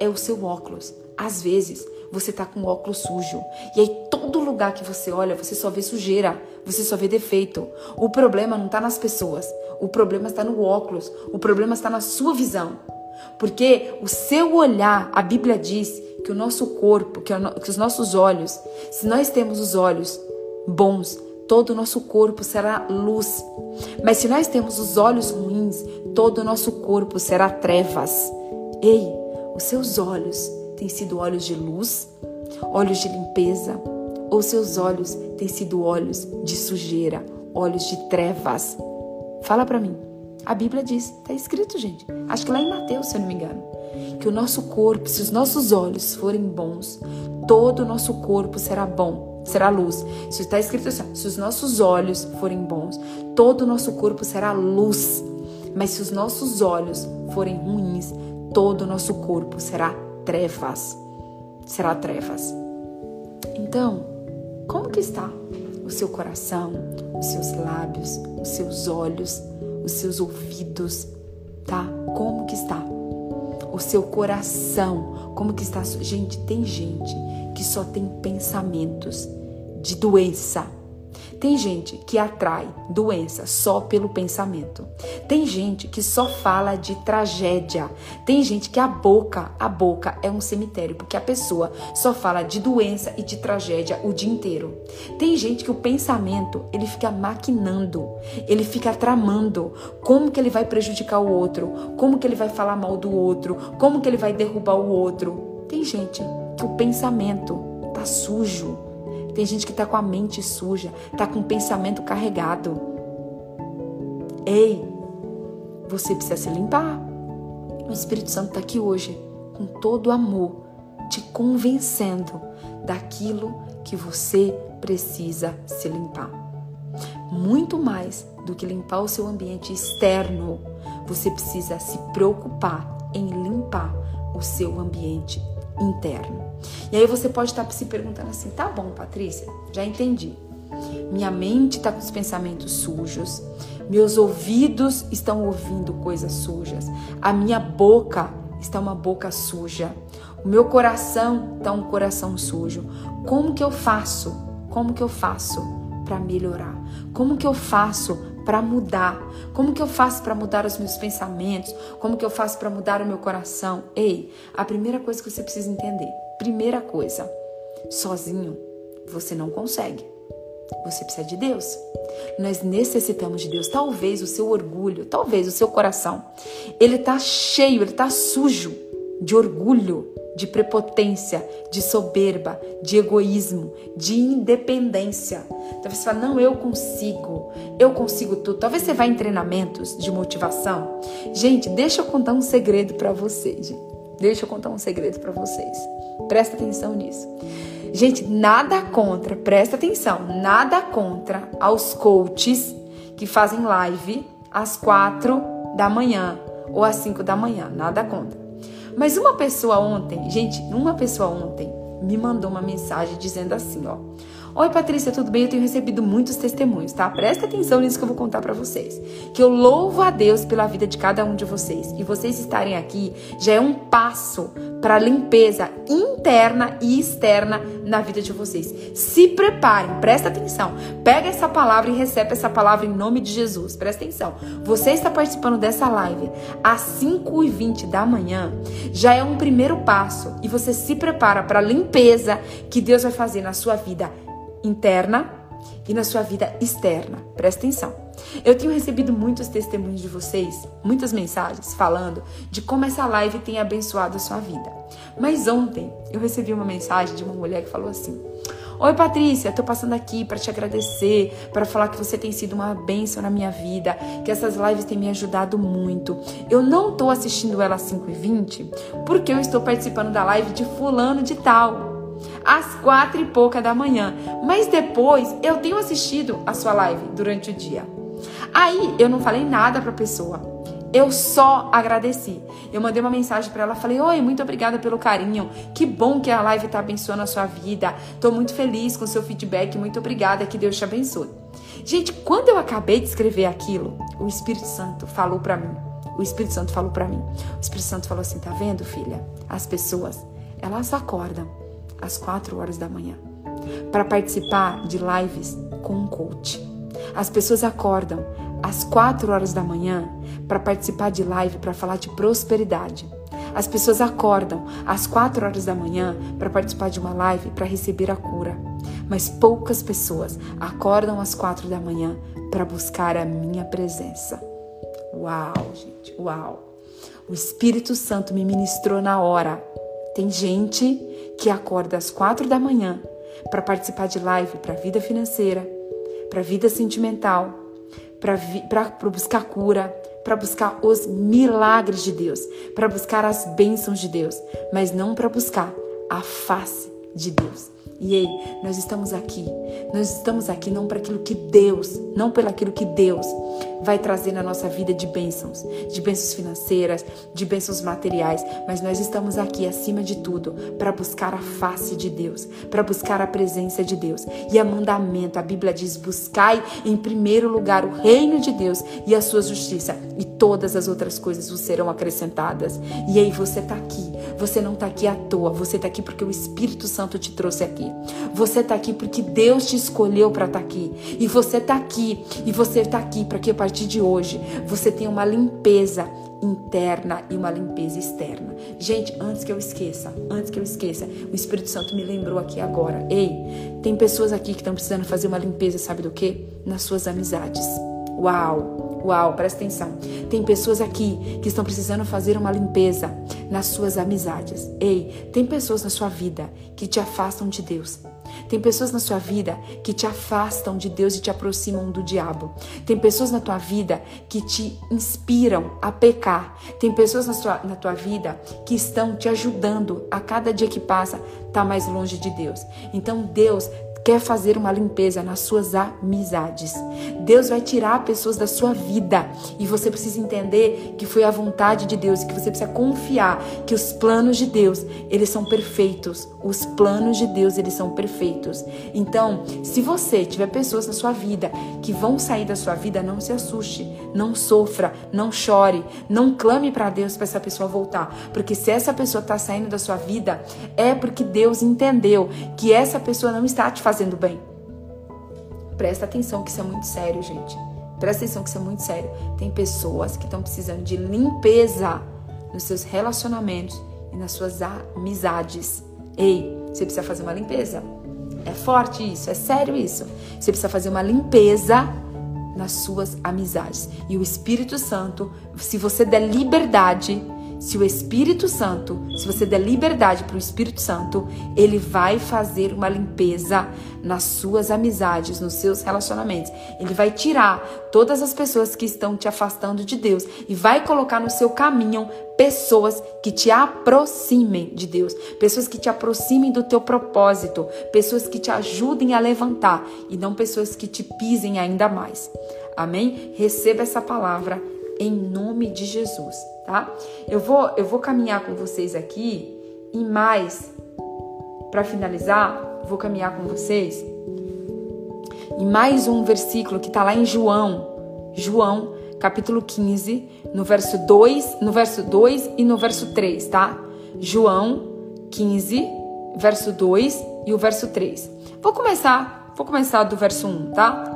Speaker 1: é o seu óculos. Às vezes, você tá com óculos sujo, e aí todo lugar que você olha, você só vê sujeira, você só vê defeito. O problema não tá nas pessoas, o problema está no óculos, o problema está na sua visão. Porque o seu olhar, a Bíblia diz que o nosso corpo, que, os nossos olhos, se nós temos os olhos bons, todo o nosso corpo será luz. Mas se nós temos os olhos ruins, todo o nosso corpo será trevas. Ei, os seus olhos têm sido olhos de luz, olhos de limpeza, ou seus olhos têm sido olhos de sujeira, olhos de trevas? Fala para mim. A Bíblia diz, está escrito, gente. Acho que lá em Mateus, se eu não me engano, que o nosso corpo, se os nossos olhos forem bons, todo o nosso corpo será bom será luz. Se está escrito assim, se os nossos olhos forem bons, todo o nosso corpo será luz. Mas se os nossos olhos forem ruins, todo o nosso corpo será trevas. Será trevas. Então, como que está o seu coração, os seus lábios, os seus olhos, os seus ouvidos, tá? Como que está? O seu coração, como que está? Gente, tem gente que só tem pensamentos de doença. Tem gente que atrai doença só pelo pensamento. Tem gente que só fala de tragédia. Tem gente que a boca, a boca é um cemitério, porque a pessoa só fala de doença e de tragédia o dia inteiro. Tem gente que o pensamento, ele fica maquinando, ele fica tramando como que ele vai prejudicar o outro, como que ele vai falar mal do outro, como que ele vai derrubar o outro. Tem gente que o pensamento tá sujo. Tem gente que tá com a mente suja, tá com o pensamento carregado. Ei, você precisa se limpar. O Espírito Santo está aqui hoje com todo amor, te convencendo daquilo que você precisa se limpar. Muito mais do que limpar o seu ambiente externo, você precisa se preocupar em limpar o seu ambiente interno. E aí você pode estar se perguntando assim: tá bom, Patrícia, já entendi. Minha mente está com os pensamentos sujos, meus ouvidos estão ouvindo coisas sujas, a minha boca está uma boca suja, o meu coração está um coração sujo. Como que eu faço? Como que eu faço para melhorar? Como que eu faço para mudar? Como que eu faço para mudar os meus pensamentos? Como que eu faço para mudar o meu coração? Ei, a primeira coisa que você precisa entender, primeira coisa, sozinho você não consegue. Você precisa de Deus. Nós necessitamos de Deus. Talvez o seu orgulho, talvez o seu coração, ele tá cheio, ele tá sujo de orgulho, de prepotência, de soberba, de egoísmo, de independência. Talvez você fale, não, eu consigo, eu consigo tudo. Talvez você vá em treinamentos de motivação. Gente, deixa eu contar um segredo para vocês. Deixa eu contar um segredo para vocês. Presta atenção nisso. Gente, nada contra, presta atenção, nada contra aos coaches que fazem live às quatro da manhã ou às cinco da manhã, nada contra. Mas uma pessoa ontem, gente, uma pessoa ontem me mandou uma mensagem dizendo assim, ó: Oi, Patrícia, tudo bem? Eu tenho recebido muitos testemunhos, tá? Presta atenção nisso que eu vou contar para vocês. Que eu louvo a Deus pela vida de cada um de vocês. E vocês estarem aqui já é um passo para limpeza interna e externa na vida de vocês. Se preparem, presta atenção. Pega essa palavra e recebe essa palavra em nome de Jesus. Presta atenção. Você está participando dessa live às 5h20 da manhã, já é um primeiro passo. E você se prepara para a limpeza que Deus vai fazer na sua vida interna e na sua vida externa. Presta atenção. Eu tenho recebido muitos testemunhos de vocês, muitas mensagens falando de como essa live tem abençoado a sua vida. Mas ontem eu recebi uma mensagem de uma mulher que falou assim: Oi Patrícia, tô passando aqui para te agradecer, para falar que você tem sido uma bênção na minha vida, que essas lives têm me ajudado muito. Eu não tô assistindo ela às 5h20 porque eu estou participando da live de fulano de tal às quatro e pouca da manhã. Mas depois eu tenho assistido a sua live durante o dia. Aí eu não falei nada para a pessoa. Eu só agradeci. Eu mandei uma mensagem para ela, falei: "Oi, muito obrigada pelo carinho. Que bom que a live tá abençoando a sua vida. Tô muito feliz com o seu feedback. Muito obrigada, que Deus te abençoe." Gente, quando eu acabei de escrever aquilo, o Espírito Santo falou para mim. O Espírito Santo falou para mim. O Espírito Santo falou assim: "Tá vendo, filha? As pessoas, elas acordam às 4 horas da manhã para participar de lives com um coach. As pessoas acordam às 4 horas da manhã para participar de live para falar de prosperidade. As pessoas acordam às 4 horas da manhã para participar de uma live para receber a cura. Mas poucas pessoas acordam às 4 da manhã para buscar a minha presença. Uau, gente, uau. O Espírito Santo me ministrou na hora tem gente que acorda às quatro da manhã para participar de live para vida financeira, para vida sentimental, para buscar cura, para buscar os milagres de Deus, para buscar as bênçãos de Deus, mas não para buscar a face de Deus. E ei, nós estamos aqui. Nós estamos aqui não para aquilo que Deus, não pelo aquilo que Deus vai trazer na nossa vida de bênçãos, de bênçãos financeiras, de bênçãos materiais, mas nós estamos aqui acima de tudo para buscar a face de Deus, para buscar a presença de Deus. E a mandamento, a Bíblia diz: buscai em primeiro lugar o reino de Deus e a sua justiça, e todas as outras coisas vos serão acrescentadas. E aí você está aqui. Você não está aqui à toa, você está aqui porque o Espírito Santo te trouxe aqui. Você está aqui porque Deus te escolheu para estar tá aqui. E você está aqui, e você está aqui para que a partir de hoje você tenha uma limpeza interna e uma limpeza externa. Gente, antes que eu esqueça, antes que eu esqueça, o Espírito Santo me lembrou aqui agora. Ei, tem pessoas aqui que estão precisando fazer uma limpeza, sabe do quê? Nas suas amizades. Uau! Uau, presta atenção. Tem pessoas aqui que estão precisando fazer uma limpeza nas suas amizades. Ei, tem pessoas na sua vida que te afastam de Deus. Tem pessoas na sua vida que te afastam de Deus e te aproximam do diabo. Tem pessoas na tua vida que te inspiram a pecar. Tem pessoas na, sua, na tua vida que estão te ajudando a cada dia que passa tá mais longe de Deus. Então Deus quer fazer uma limpeza nas suas amizades. Deus vai tirar pessoas da sua vida e você precisa entender que foi a vontade de Deus e que você precisa confiar que os planos de Deus, eles são perfeitos. Os planos de Deus, eles são perfeitos. Então, se você tiver pessoas na sua vida que vão sair da sua vida, não se assuste, não sofra, não chore, não clame para Deus para essa pessoa voltar, porque se essa pessoa está saindo da sua vida, é porque Deus entendeu que essa pessoa não está te fazendo fazendo bem. Presta atenção que isso é muito sério, gente. Presta atenção que isso é muito sério. Tem pessoas que estão precisando de limpeza nos seus relacionamentos e nas suas amizades. Ei, você precisa fazer uma limpeza. É forte isso, é sério isso. Você precisa fazer uma limpeza nas suas amizades. E o Espírito Santo, se você der liberdade, se o Espírito Santo, se você der liberdade para o Espírito Santo, ele vai fazer uma limpeza nas suas amizades, nos seus relacionamentos. Ele vai tirar todas as pessoas que estão te afastando de Deus e vai colocar no seu caminho pessoas que te aproximem de Deus, pessoas que te aproximem do teu propósito, pessoas que te ajudem a levantar e não pessoas que te pisem ainda mais. Amém? Receba essa palavra em nome de Jesus tá? Eu vou, eu vou caminhar com vocês aqui e mais, para finalizar, vou caminhar com vocês em mais um versículo que está lá em João, João, capítulo 15, no verso 2, no verso 2 e no verso 3, tá? João 15, verso 2 e o verso 3. Vou começar, vou começar do verso 1, tá?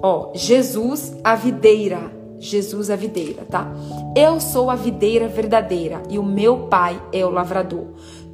Speaker 1: Ó, Jesus, a videira, Jesus a videira, tá? Eu sou a videira verdadeira e o meu pai é o lavrador.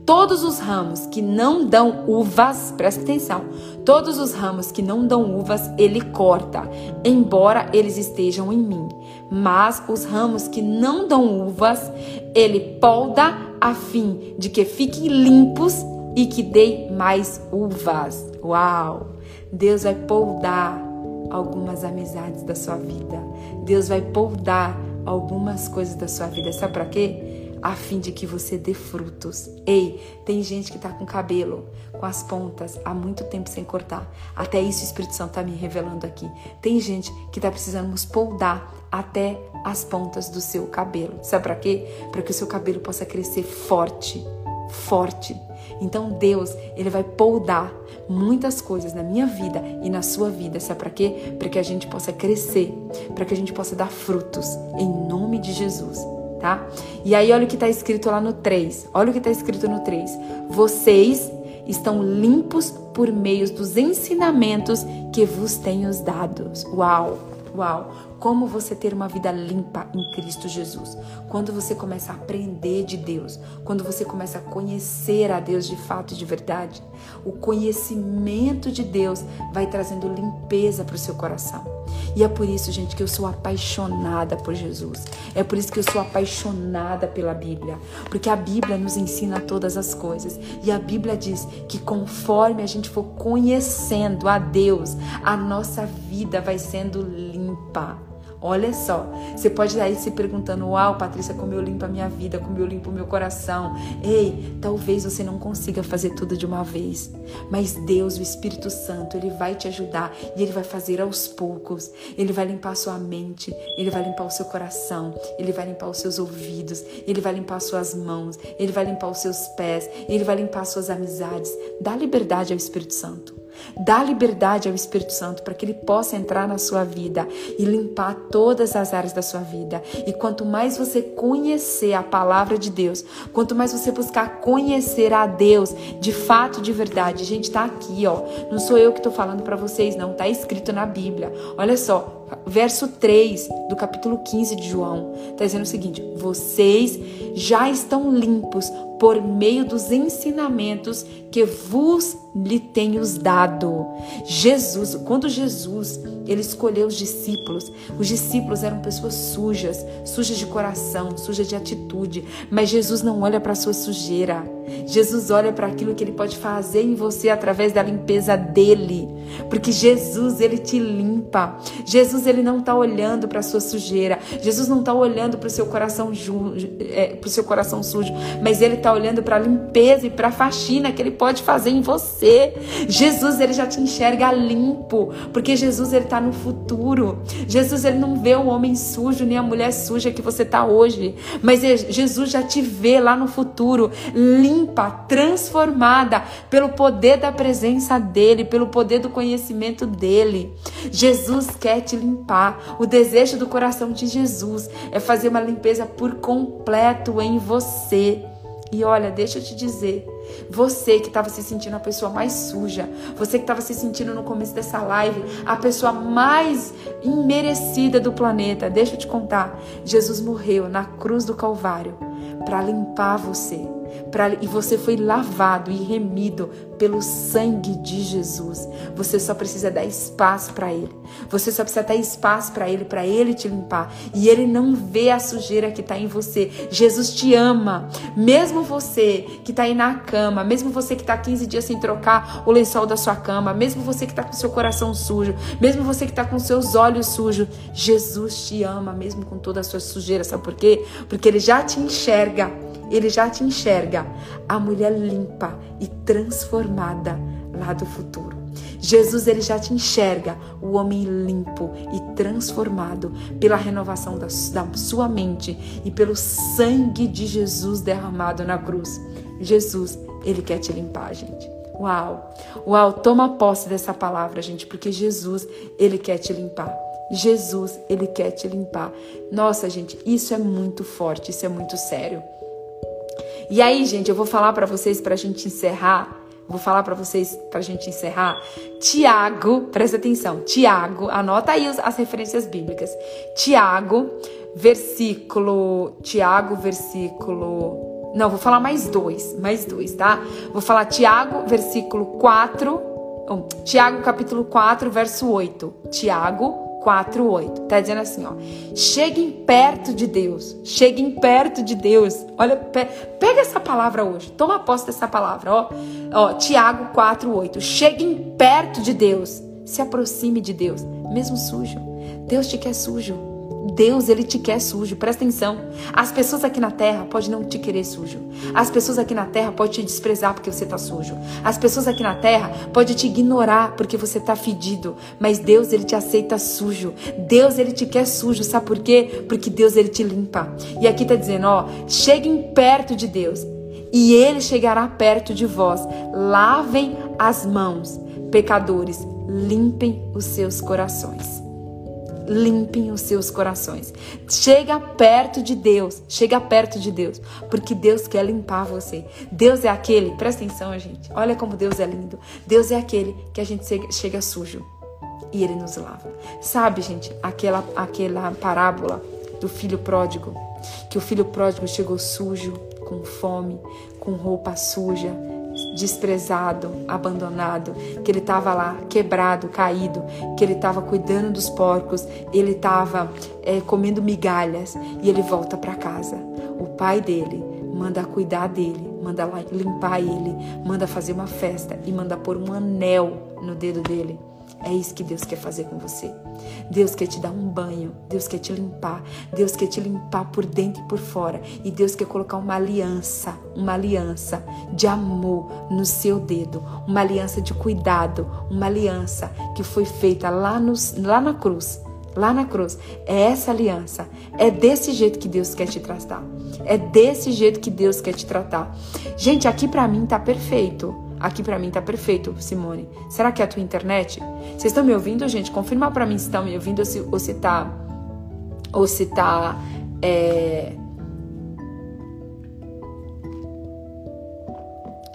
Speaker 1: Todos os ramos que não dão uvas, presta atenção, todos os ramos que não dão uvas, ele corta, embora eles estejam em mim. Mas os ramos que não dão uvas, ele polda a fim de que fiquem limpos e que deem mais uvas. Uau! Deus vai poldar algumas amizades da sua vida. Deus vai poldar algumas coisas da sua vida. Sabe para quê? A fim de que você dê frutos. Ei, tem gente que tá com cabelo, com as pontas, há muito tempo sem cortar. Até isso o Espírito Santo tá me revelando aqui. Tem gente que tá precisando nos poldar até as pontas do seu cabelo. Sabe para quê? Para que o seu cabelo possa crescer forte, forte então Deus, ele vai poldar muitas coisas na minha vida e na sua vida. Sabe para quê? Para que a gente possa crescer, para que a gente possa dar frutos em nome de Jesus, tá? E aí olha o que está escrito lá no 3. Olha o que está escrito no 3. Vocês estão limpos por meio dos ensinamentos que vos tenho dados. Uau! Uau! Como você ter uma vida limpa em Cristo Jesus. Quando você começa a aprender de Deus, quando você começa a conhecer a Deus de fato e de verdade, o conhecimento de Deus vai trazendo limpeza para o seu coração. E é por isso, gente, que eu sou apaixonada por Jesus. É por isso que eu sou apaixonada pela Bíblia. Porque a Bíblia nos ensina todas as coisas. E a Bíblia diz que conforme a gente for conhecendo a Deus, a nossa vida vai sendo limpa. Olha só, você pode estar aí se perguntando: Uau, Patrícia, como eu limpo a minha vida, como eu limpo o meu coração. Ei, talvez você não consiga fazer tudo de uma vez, mas Deus, o Espírito Santo, Ele vai te ajudar e Ele vai fazer aos poucos. Ele vai limpar a sua mente, Ele vai limpar o seu coração, Ele vai limpar os seus ouvidos, Ele vai limpar as suas mãos, Ele vai limpar os seus pés, Ele vai limpar as suas amizades. Dá liberdade ao Espírito Santo. Dá liberdade ao Espírito Santo para que ele possa entrar na sua vida e limpar todas as áreas da sua vida. E quanto mais você conhecer a palavra de Deus, quanto mais você buscar conhecer a Deus de fato, de verdade, gente, está aqui, ó. Não sou eu que estou falando para vocês, não. Está escrito na Bíblia. Olha só, verso 3 do capítulo 15 de João, está dizendo o seguinte: Vocês já estão limpos por meio dos ensinamentos que vos lhe tenho dado. Jesus, quando Jesus, ele escolheu os discípulos, os discípulos eram pessoas sujas, sujas de coração, sujas de atitude, mas Jesus não olha para a sua sujeira. Jesus olha para aquilo que ele pode fazer em você através da limpeza dele, porque Jesus, ele te limpa. Jesus, ele não está olhando para a sua sujeira. Jesus não está olhando para o seu coração é, para o seu coração sujo, mas ele está olhando para a limpeza e para a faxina que ele pode fazer em você. Jesus, ele já te enxerga limpo, porque Jesus, ele está no futuro. Jesus, ele não vê o homem sujo nem a mulher suja que você está hoje, mas Jesus já te vê lá no futuro, limpa, transformada pelo poder da presença dele, pelo poder do conhecimento dele. Jesus quer te limpar. O desejo do coração de Jesus é fazer uma limpeza por completo em você. E olha, deixa eu te dizer, você que estava se sentindo a pessoa mais suja, você que estava se sentindo no começo dessa live a pessoa mais imerecida do planeta, deixa eu te contar, Jesus morreu na cruz do Calvário para limpar você Pra, e você foi lavado e remido pelo sangue de Jesus. Você só precisa dar espaço para Ele. Você só precisa dar espaço para Ele, para Ele te limpar. E Ele não vê a sujeira que está em você. Jesus te ama. Mesmo você que está aí na cama, mesmo você que está 15 dias sem trocar o lençol da sua cama, mesmo você que está com seu coração sujo, mesmo você que está com seus olhos sujos, Jesus te ama, mesmo com toda a sua sujeira. Sabe por quê? Porque Ele já te enxerga ele já te enxerga, a mulher limpa e transformada lá do futuro. Jesus ele já te enxerga, o homem limpo e transformado pela renovação da, da sua mente e pelo sangue de Jesus derramado na cruz. Jesus, ele quer te limpar, gente. Uau! Uau, toma posse dessa palavra, gente, porque Jesus, ele quer te limpar. Jesus, ele quer te limpar. Nossa, gente, isso é muito forte, isso é muito sério. E aí, gente, eu vou falar para vocês para a gente encerrar. Vou falar para vocês para a gente encerrar. Tiago, presta atenção. Tiago, anota aí as referências bíblicas. Tiago, versículo. Tiago, versículo. Não, vou falar mais dois, mais dois, tá? Vou falar Tiago, versículo 4. Tiago, capítulo 4, verso 8. Tiago 4:8. Tá dizendo assim, ó: Cheguem perto de Deus. Cheguem perto de Deus. Olha, pe pega essa palavra hoje. Toma posse dessa palavra, ó. Ó, Tiago 4:8. Cheguem perto de Deus. Se aproxime de Deus, mesmo sujo. Deus te quer sujo. Deus, ele te quer sujo. Presta atenção. As pessoas aqui na terra podem não te querer sujo. As pessoas aqui na terra podem te desprezar porque você está sujo. As pessoas aqui na terra podem te ignorar porque você está fedido. Mas Deus, ele te aceita sujo. Deus, ele te quer sujo. Sabe por quê? Porque Deus, ele te limpa. E aqui está dizendo, ó, cheguem perto de Deus e ele chegará perto de vós. Lavem as mãos, pecadores, limpem os seus corações limpem os seus corações. Chega perto de Deus, chega perto de Deus, porque Deus quer limpar você. Deus é aquele, presta atenção, gente. Olha como Deus é lindo. Deus é aquele que a gente chega sujo e ele nos lava. Sabe, gente, aquela aquela parábola do filho pródigo, que o filho pródigo chegou sujo, com fome, com roupa suja, desprezado, abandonado, que ele estava lá quebrado, caído, que ele estava cuidando dos porcos, ele estava é, comendo migalhas e ele volta para casa. O pai dele manda cuidar dele, manda limpar ele, manda fazer uma festa e manda pôr um anel no dedo dele. É isso que Deus quer fazer com você. Deus quer te dar um banho, Deus quer te limpar, Deus quer te limpar por dentro e por fora. E Deus quer colocar uma aliança, uma aliança de amor no seu dedo, uma aliança de cuidado, uma aliança que foi feita lá, no, lá na cruz. Lá na cruz. É essa aliança. É desse jeito que Deus quer te tratar. É desse jeito que Deus quer te tratar. Gente, aqui para mim tá perfeito. Aqui para mim tá perfeito, Simone. Será que é a tua internet? Vocês estão me ouvindo, gente? Confirma para mim se estão me ouvindo ou se, ou se tá. Ou se tá. É...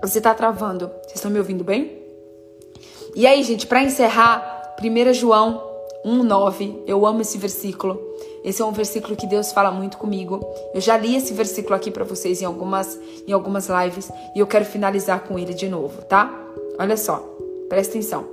Speaker 1: Se tá travando. Vocês estão me ouvindo bem? E aí, gente, para encerrar, 1 João 1,9. Eu amo esse versículo. Esse é um versículo que Deus fala muito comigo. Eu já li esse versículo aqui para vocês em algumas, em algumas lives e eu quero finalizar com ele de novo, tá? Olha só, presta atenção.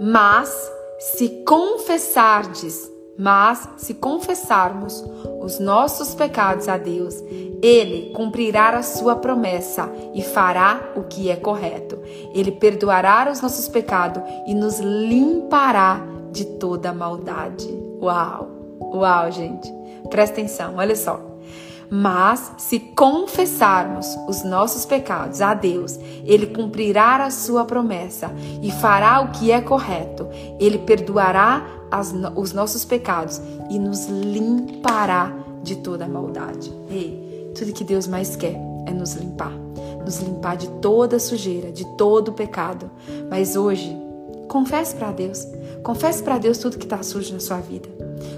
Speaker 1: Mas se confessardes, mas se confessarmos os nossos pecados a Deus, ele cumprirá a sua promessa e fará o que é correto. Ele perdoará os nossos pecados e nos limpará de toda maldade. Uau! Uau, gente! Presta atenção, olha só. Mas se confessarmos os nossos pecados a Deus, Ele cumprirá a sua promessa e fará o que é correto. Ele perdoará as, os nossos pecados e nos limpará de toda maldade. Ei, tudo que Deus mais quer é nos limpar, nos limpar de toda sujeira, de todo pecado. Mas hoje, confesse para Deus, confesse para Deus tudo que está sujo na sua vida.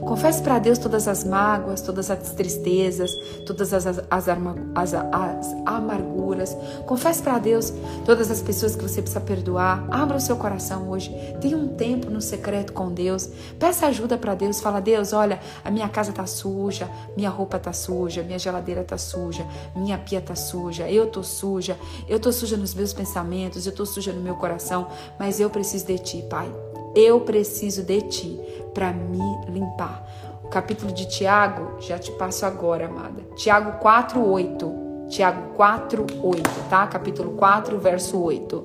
Speaker 1: Confesse para Deus todas as mágoas, todas as tristezas, todas as, as, as, as, as amarguras. Confesse para Deus todas as pessoas que você precisa perdoar. Abra o seu coração hoje. Tenha um tempo no secreto com Deus. Peça ajuda para Deus. Fala, Deus, olha, a minha casa tá suja, minha roupa tá suja, minha geladeira tá suja, minha pia tá suja, eu tô suja, eu tô suja nos meus pensamentos, eu tô suja no meu coração, mas eu preciso de Ti, Pai. Eu preciso de Ti para me limpar. O capítulo de Tiago, já te passo agora, amada. Tiago 4:8. Tiago 4:8, tá? Capítulo 4, verso 8.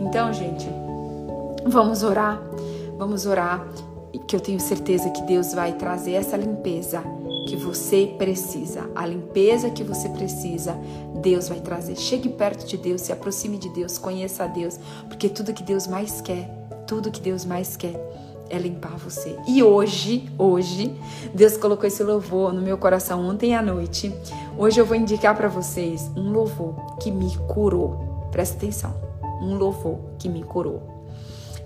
Speaker 1: Então, gente, vamos orar. Vamos orar que eu tenho certeza que Deus vai trazer essa limpeza que você precisa. A limpeza que você precisa, Deus vai trazer. Chegue perto de Deus, se aproxime de Deus, conheça a Deus, porque tudo que Deus mais quer, tudo que Deus mais quer é limpar você. E hoje, hoje, Deus colocou esse louvor no meu coração ontem à noite. Hoje eu vou indicar para vocês um louvor que me curou. Presta atenção. Um louvor que me curou.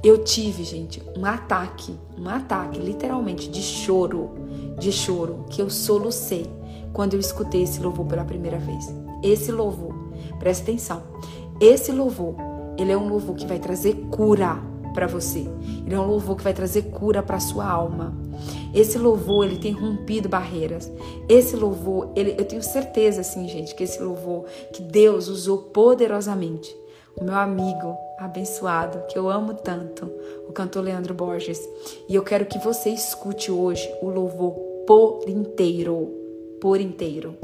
Speaker 1: Eu tive, gente, um ataque, um ataque literalmente de choro, de choro, que eu solucei quando eu escutei esse louvor pela primeira vez. Esse louvor, presta atenção. Esse louvor, ele é um louvor que vai trazer cura para você. Ele é um louvor que vai trazer cura para sua alma. Esse louvor, ele tem rompido barreiras. Esse louvor, ele, eu tenho certeza, assim, gente, que esse louvor que Deus usou poderosamente. O meu amigo abençoado, que eu amo tanto, o cantor Leandro Borges. E eu quero que você escute hoje o louvor por inteiro. Por inteiro.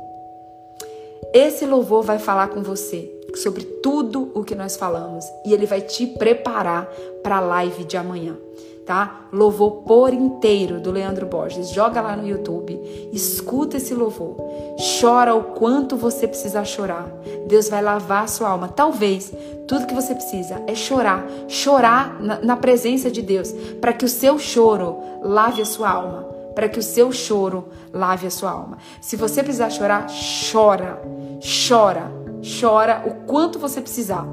Speaker 1: Esse louvor vai falar com você sobre tudo o que nós falamos e ele vai te preparar para a live de amanhã, tá? Louvor por inteiro do Leandro Borges. Joga lá no YouTube, escuta esse louvor. Chora o quanto você precisa chorar. Deus vai lavar a sua alma. Talvez tudo que você precisa é chorar, chorar na, na presença de Deus, para que o seu choro lave a sua alma, para que o seu choro lave a sua alma. Se você precisar chorar, chora, chora chora o quanto você precisar.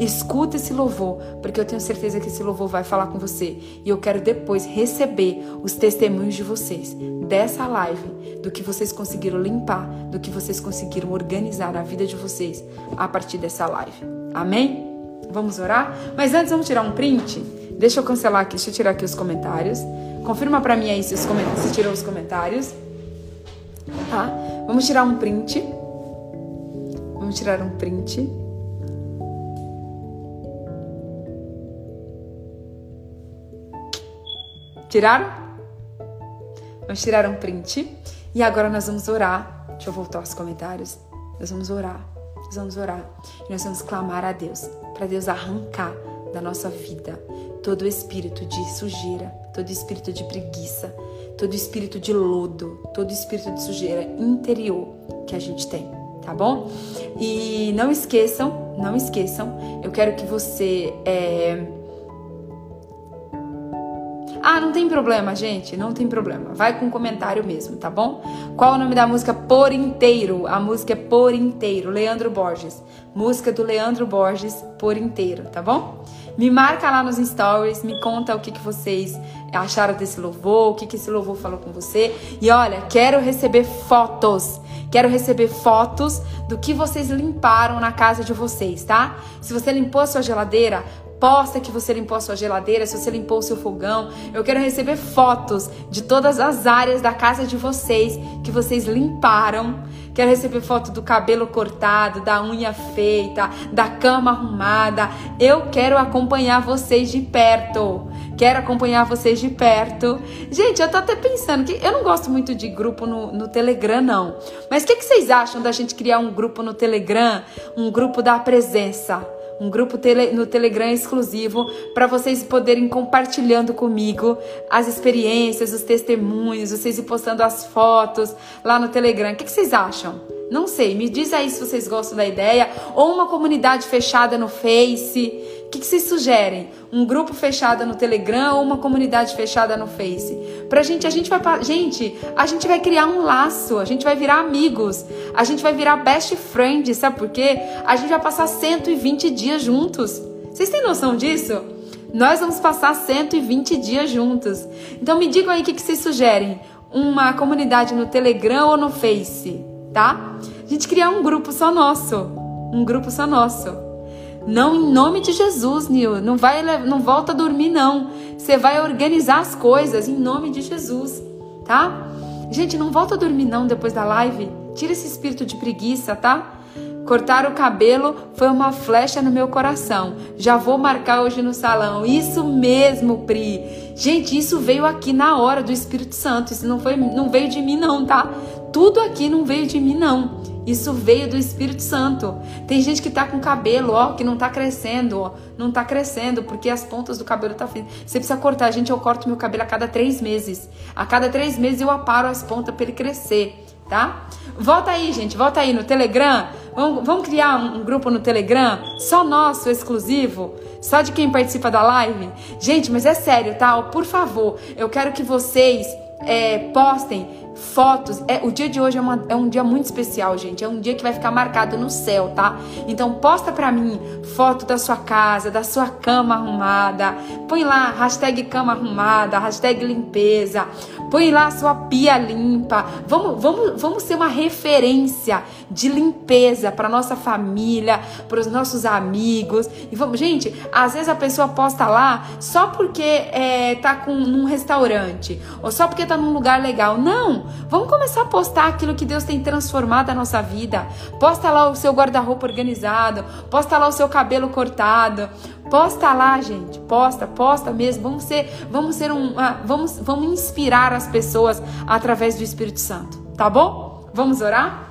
Speaker 1: Escuta esse louvor, porque eu tenho certeza que esse louvor vai falar com você. E eu quero depois receber os testemunhos de vocês dessa live, do que vocês conseguiram limpar, do que vocês conseguiram organizar a vida de vocês a partir dessa live. Amém? Vamos orar? Mas antes vamos tirar um print? Deixa eu cancelar aqui, deixa eu tirar aqui os comentários. Confirma para mim aí se, os se tirou os comentários. Tá? Vamos tirar um print. Vamos tirar um print. Tiraram? Vamos tirar um print. E agora nós vamos orar. Deixa eu voltar aos comentários. Nós vamos orar. Nós vamos orar. E nós vamos clamar a Deus. Para Deus arrancar da nossa vida todo espírito de sujeira, todo espírito de preguiça, todo espírito de lodo, todo espírito de sujeira interior que a gente tem tá bom? E não esqueçam, não esqueçam, eu quero que você. É... Ah, não tem problema, gente, não tem problema. Vai com comentário mesmo, tá bom? Qual o nome da música por inteiro? A música é por inteiro, Leandro Borges. Música do Leandro Borges por inteiro, tá bom? Me marca lá nos stories, me conta o que, que vocês acharam desse louvor, o que, que esse louvor falou com você. E olha, quero receber fotos. Quero receber fotos do que vocês limparam na casa de vocês, tá? Se você limpou a sua geladeira, posta que você limpou a sua geladeira, se você limpou o seu fogão. Eu quero receber fotos de todas as áreas da casa de vocês que vocês limparam. Quero receber foto do cabelo cortado, da unha feita, da cama arrumada. Eu quero acompanhar vocês de perto. Quero acompanhar vocês de perto. Gente, eu tô até pensando que eu não gosto muito de grupo no, no Telegram, não. Mas o que, que vocês acham da gente criar um grupo no Telegram? Um grupo da presença? Um grupo tele, no Telegram exclusivo para vocês poderem compartilhando comigo as experiências, os testemunhos, vocês ir postando as fotos lá no Telegram. O que, que vocês acham? Não sei, me diz aí se vocês gostam da ideia. Ou uma comunidade fechada no Face. O que, que vocês sugerem? Um grupo fechado no Telegram ou uma comunidade fechada no Face? Pra gente, a gente vai. Gente, a gente vai criar um laço, a gente vai virar amigos, a gente vai virar best friend, sabe por quê? A gente vai passar 120 dias juntos. Vocês têm noção disso? Nós vamos passar 120 dias juntos. Então me digam aí o que, que vocês sugerem. Uma comunidade no Telegram ou no Face, tá? A gente criar um grupo só nosso. Um grupo só nosso. Não em nome de Jesus, Nil. Não vai, não volta a dormir não. Você vai organizar as coisas em nome de Jesus, tá? Gente, não volta a dormir não depois da live. Tira esse espírito de preguiça, tá? Cortar o cabelo foi uma flecha no meu coração. Já vou marcar hoje no salão. Isso mesmo, Pri. Gente, isso veio aqui na hora do Espírito Santo. Isso não foi, não veio de mim não, tá? Tudo aqui não veio de mim não. Isso veio do Espírito Santo. Tem gente que tá com cabelo, ó, que não tá crescendo, ó, não tá crescendo porque as pontas do cabelo tá Você precisa cortar. Gente, eu corto meu cabelo a cada três meses. A cada três meses eu aparo as pontas para ele crescer tá? Volta aí, gente, volta aí no Telegram. Vamos, vamos criar um, um, grupo no Telegram, só nosso, exclusivo, só de quem participa da live. Gente, mas é sério, tá? Por favor, eu quero que vocês é, postem fotos. É, o dia de hoje é, uma, é, um dia muito especial, gente. É um dia que vai ficar marcado no céu, tá? Então posta pra mim foto da sua casa, da sua cama arrumada. Põe lá hashtag cama arrumada, hashtag limpeza. Põe lá sua pia limpa. Vamos, vamos, vamos ser uma referência de limpeza para nossa família, para os nossos amigos. E vamos, gente, às vezes a pessoa posta lá só porque é, tá com num restaurante ou só porque tá num lugar legal. Não, vamos começar a postar aquilo que Deus tem transformado a nossa vida. Posta lá o seu guarda-roupa organizado, posta lá o seu cabelo cortado, Posta lá, gente. Posta, posta mesmo. Vamos ser, vamos ser um, uh, vamos, vamos inspirar as pessoas através do Espírito Santo, tá bom? Vamos orar?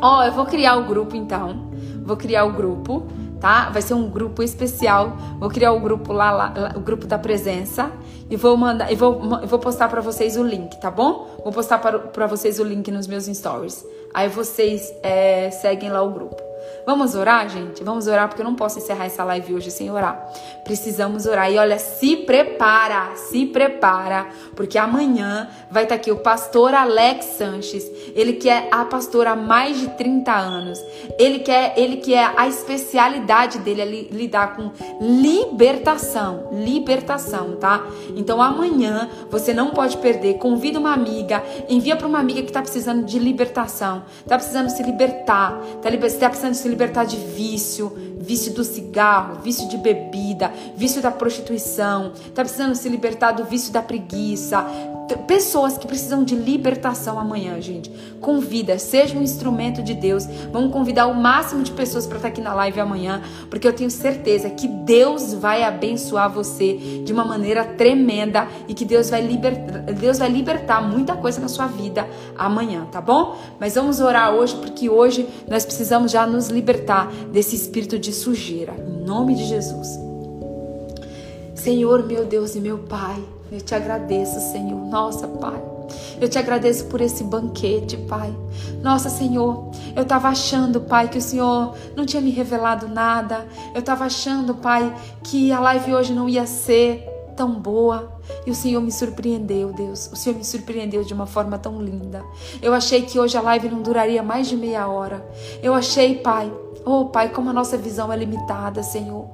Speaker 1: Ó, oh, eu vou criar o grupo então. Vou criar o grupo, tá? Vai ser um grupo especial. Vou criar o grupo lá, lá o grupo da presença e vou mandar, e vou, vou postar para vocês o link, tá bom? Vou postar para vocês o link nos meus stories. Aí vocês é, seguem lá o grupo. Vamos orar, gente? Vamos orar porque eu não posso encerrar essa live hoje sem orar. Precisamos orar. E olha, se prepara, se prepara, porque amanhã vai estar aqui o pastor Alex Sanches. Ele que é a pastora há mais de 30 anos. Ele que é, ele que é a especialidade dele é lidar com libertação, libertação, tá? Então amanhã você não pode perder. Convida uma amiga, envia para uma amiga que está precisando de libertação, está precisando se libertar, está tá precisando se libertar de vício, vício do cigarro, vício de bebida, vício da prostituição, tá precisando se libertar do vício da preguiça. Pessoas que precisam de libertação amanhã, gente. Convida, seja um instrumento de Deus. Vamos convidar o máximo de pessoas para estar aqui na live amanhã, porque eu tenho certeza que Deus vai abençoar você de uma maneira tremenda e que Deus vai libertar, Deus vai libertar muita coisa na sua vida amanhã, tá bom? Mas vamos orar hoje, porque hoje nós precisamos já nos libertar desse espírito de sujeira, em nome de Jesus. Senhor, meu Deus e meu Pai, eu te agradeço, Senhor, nossa Pai. Eu te agradeço por esse banquete, Pai. Nossa, Senhor, eu estava achando, Pai, que o Senhor não tinha me revelado nada. Eu estava achando, Pai, que a live hoje não ia ser tão boa. E o Senhor me surpreendeu, Deus. O Senhor me surpreendeu de uma forma tão linda. Eu achei que hoje a live não duraria mais de meia hora. Eu achei, Pai, Oh, Pai, como a nossa visão é limitada, Senhor.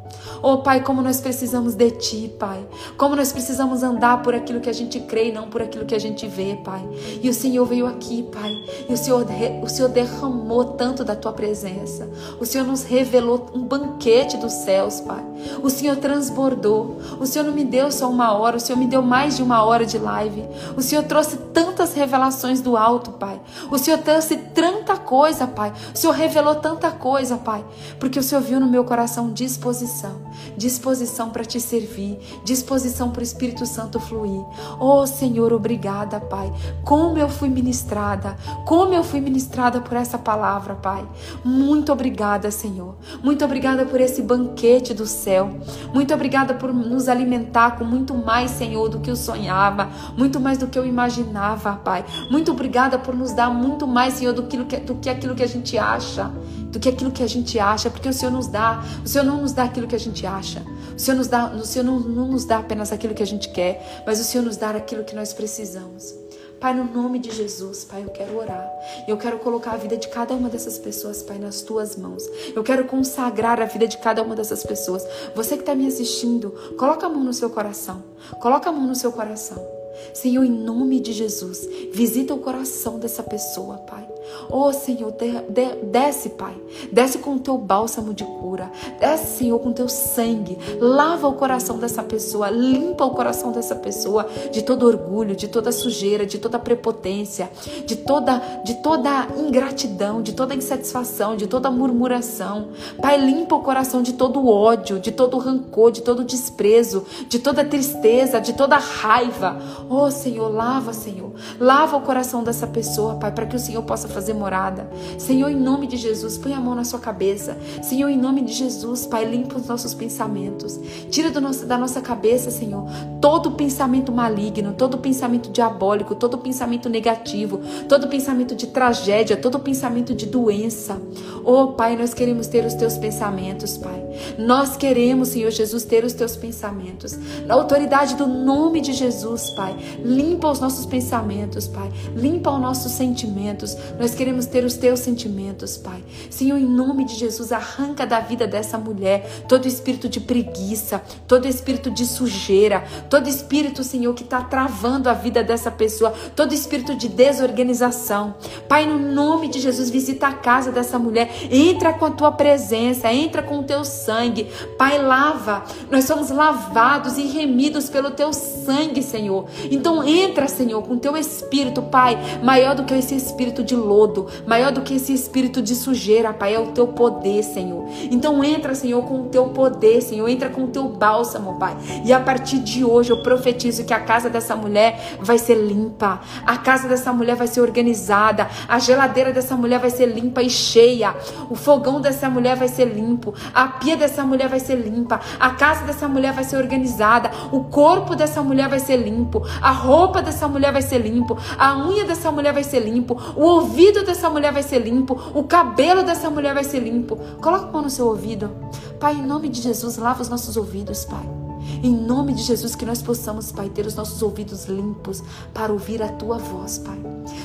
Speaker 1: Oh, Pai, como nós precisamos de Ti, Pai. Como nós precisamos andar por aquilo que a gente crê e não por aquilo que a gente vê, Pai. E o Senhor veio aqui, Pai. E o Senhor, o Senhor derramou tanto da Tua presença. O Senhor nos revelou um banquete dos céus, Pai. O Senhor transbordou. O Senhor não me deu só uma hora, o Senhor me deu mais de uma hora de live. O Senhor trouxe tantas revelações do alto, Pai. O Senhor trouxe tanta coisa, Pai. O Senhor revelou tanta coisa, Pai, porque o Senhor viu no meu coração disposição, disposição para te servir, disposição para o Espírito Santo fluir. Oh, Senhor, obrigada, Pai. Como eu fui ministrada, como eu fui ministrada por essa palavra, Pai. Muito obrigada, Senhor. Muito obrigada por esse banquete do céu. Muito obrigada por nos alimentar com muito mais, Senhor, do que eu sonhava, muito mais do que eu imaginava, Pai. Muito obrigada por nos dar muito mais, Senhor, do que, do que aquilo que a gente acha do que aquilo que a gente acha, porque o Senhor nos dá, o Senhor não nos dá aquilo que a gente acha, o Senhor, nos dá, o Senhor não, não nos dá apenas aquilo que a gente quer, mas o Senhor nos dá aquilo que nós precisamos. Pai, no nome de Jesus, Pai, eu quero orar. Eu quero colocar a vida de cada uma dessas pessoas, Pai, nas tuas mãos. Eu quero consagrar a vida de cada uma dessas pessoas. Você que está me assistindo, coloca a mão no seu coração. Coloca a mão no seu coração. Senhor, em nome de Jesus, visita o coração dessa pessoa, Pai. Oh, Senhor, de, de, desce, Pai. Desce com o teu bálsamo de cura. Desce, Senhor, com o teu sangue. Lava o coração dessa pessoa. Limpa o coração dessa pessoa de todo orgulho, de toda sujeira, de toda prepotência, de toda, de toda ingratidão, de toda insatisfação, de toda murmuração. Pai, limpa o coração de todo ódio, de todo rancor, de todo desprezo, de toda tristeza, de toda raiva. Oh, Senhor, lava, Senhor. Lava o coração dessa pessoa, Pai, para que o Senhor possa fazer morada. Senhor, em nome de Jesus, põe a mão na sua cabeça. Senhor, em nome de Jesus, Pai, limpa os nossos pensamentos. Tira nosso, da nossa cabeça, Senhor, todo pensamento maligno, todo pensamento diabólico, todo pensamento negativo, todo pensamento de tragédia, todo pensamento de doença. Oh, Pai, nós queremos ter os teus pensamentos, Pai. Nós queremos, Senhor Jesus, ter os teus pensamentos. Na autoridade do nome de Jesus, Pai, limpa os nossos pensamentos, Pai. Limpa os nossos sentimentos. Nós queremos ter os teus sentimentos, Pai. Senhor, em nome de Jesus, arranca da vida dessa mulher todo espírito de preguiça, todo espírito de sujeira, todo espírito, Senhor, que está travando a vida dessa pessoa, todo espírito de desorganização. Pai, no nome de Jesus, visita a casa dessa mulher, entra com a tua presença, entra com o teu sangue. Pai, lava. Nós somos lavados e remidos pelo teu sangue, Senhor. Então entra, Senhor, com teu espírito, Pai, maior do que esse espírito de lodo, maior do que esse espírito de sujeira, Pai, é o teu poder, Senhor. Então entra, Senhor, com o teu poder, Senhor, entra com o teu bálsamo, Pai. E a partir de hoje eu profetizo que a casa dessa mulher vai ser limpa, a casa dessa mulher vai ser organizada, a geladeira dessa mulher vai ser limpa e cheia, o fogão dessa mulher vai ser limpo, a pia dessa mulher vai ser limpa, a casa dessa mulher vai ser organizada, o corpo dessa mulher vai ser limpo, a roupa dessa mulher vai ser limpo, a unha dessa mulher vai ser limpo, o ouvido dessa mulher vai ser limpo, o cabelo dessa mulher vai ser limpo. Coloca a mão no seu ouvido. Pai, em nome de Jesus, lava os nossos ouvidos, Pai. Em nome de Jesus, que nós possamos, Pai, ter os nossos ouvidos limpos para ouvir a tua voz, Pai.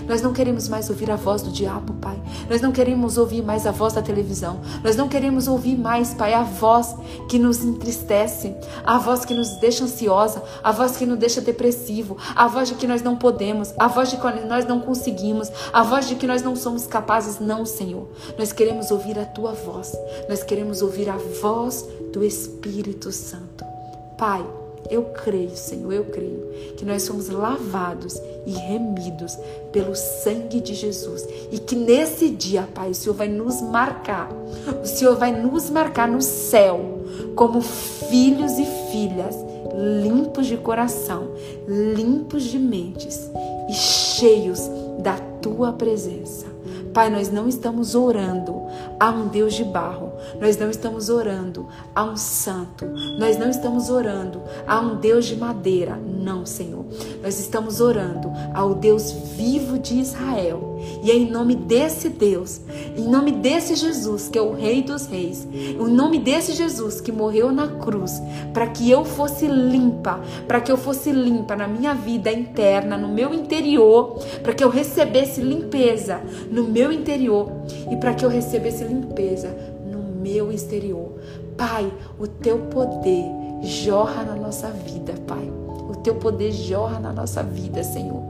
Speaker 1: Nós não queremos mais ouvir a voz do diabo, Pai. Nós não queremos ouvir mais a voz da televisão. Nós não queremos ouvir mais, Pai, a voz que nos entristece, a voz que nos deixa ansiosa, a voz que nos deixa depressivo, a voz de que nós não podemos, a voz de que nós não conseguimos, a voz de que nós não somos capazes. Não, Senhor. Nós queremos ouvir a tua voz. Nós queremos ouvir a voz do Espírito Santo. Pai, eu creio, Senhor, eu creio que nós somos lavados e remidos pelo sangue de Jesus e que nesse dia, Pai, o Senhor vai nos marcar, o Senhor vai nos marcar no céu como filhos e filhas limpos de coração, limpos de mentes e cheios da tua presença. Pai, nós não estamos orando a um Deus de barro, nós não estamos orando a um santo, nós não estamos orando a um Deus de madeira, não, Senhor. Nós estamos orando ao Deus vivo de Israel. E é em nome desse Deus, em nome desse Jesus, que é o Rei dos Reis, em nome desse Jesus que morreu na cruz, para que eu fosse limpa, para que eu fosse limpa na minha vida interna, no meu interior, para que eu recebesse limpeza no meu interior e para que eu recebesse limpeza meu exterior. Pai, o teu poder jorra na nossa vida, Pai. O teu poder jorra na nossa vida, Senhor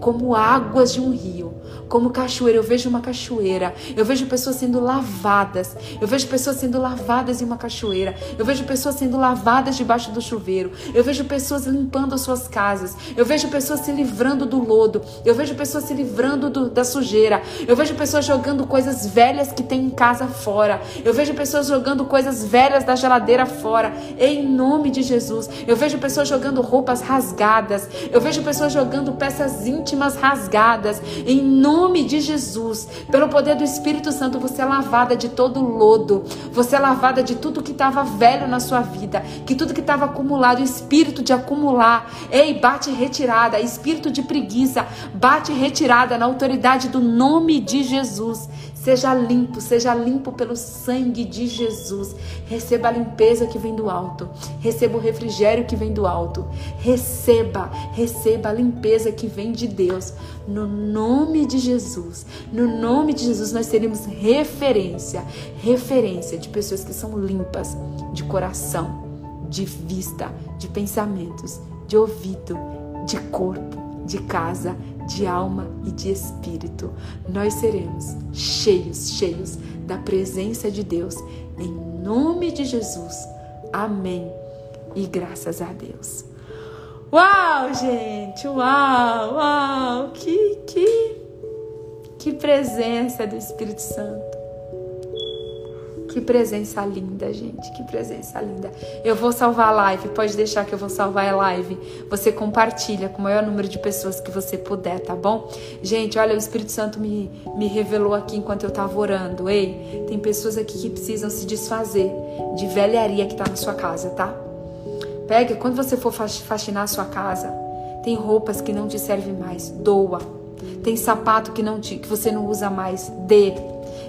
Speaker 1: como águas de um rio, como cachoeira. Eu vejo uma cachoeira, eu vejo pessoas sendo lavadas, eu vejo pessoas sendo lavadas em uma cachoeira, eu vejo pessoas sendo lavadas debaixo do chuveiro, eu vejo pessoas limpando as suas casas, eu vejo pessoas se livrando do lodo, eu vejo pessoas se livrando do, da sujeira, eu vejo pessoas jogando coisas velhas que tem em casa fora, eu vejo pessoas jogando coisas velhas da geladeira fora, em nome de Jesus. Eu vejo pessoas jogando roupas rasgadas, eu vejo pessoas jogando peças íntimas íntimas rasgadas, em nome de Jesus. Pelo poder do Espírito Santo, você é lavada de todo lodo, você é lavada de tudo que estava velho na sua vida, que tudo que estava acumulado, espírito de acumular, ei, bate retirada, espírito de preguiça, bate retirada na autoridade do nome de Jesus. Seja limpo, seja limpo pelo sangue de Jesus. Receba a limpeza que vem do alto. Receba o refrigério que vem do alto. Receba, receba a limpeza que vem de Deus. No nome de Jesus. No nome de Jesus nós teremos referência, referência de pessoas que são limpas de coração, de vista, de pensamentos, de ouvido, de corpo, de casa, de alma e de espírito. Nós seremos cheios, cheios da presença de Deus. Em nome de Jesus. Amém. E graças a Deus. Uau, gente! Uau! Uau! Que, que, que presença do Espírito Santo. Que presença linda, gente. Que presença linda. Eu vou salvar a live. Pode deixar que eu vou salvar a live. Você compartilha com o maior número de pessoas que você puder, tá bom? Gente, olha, o Espírito Santo me, me revelou aqui enquanto eu tava orando. Ei, tem pessoas aqui que precisam se desfazer de velharia que tá na sua casa, tá? Pega, quando você for faxinar a sua casa, tem roupas que não te servem mais, doa. Tem sapato que, não te, que você não usa mais, dê.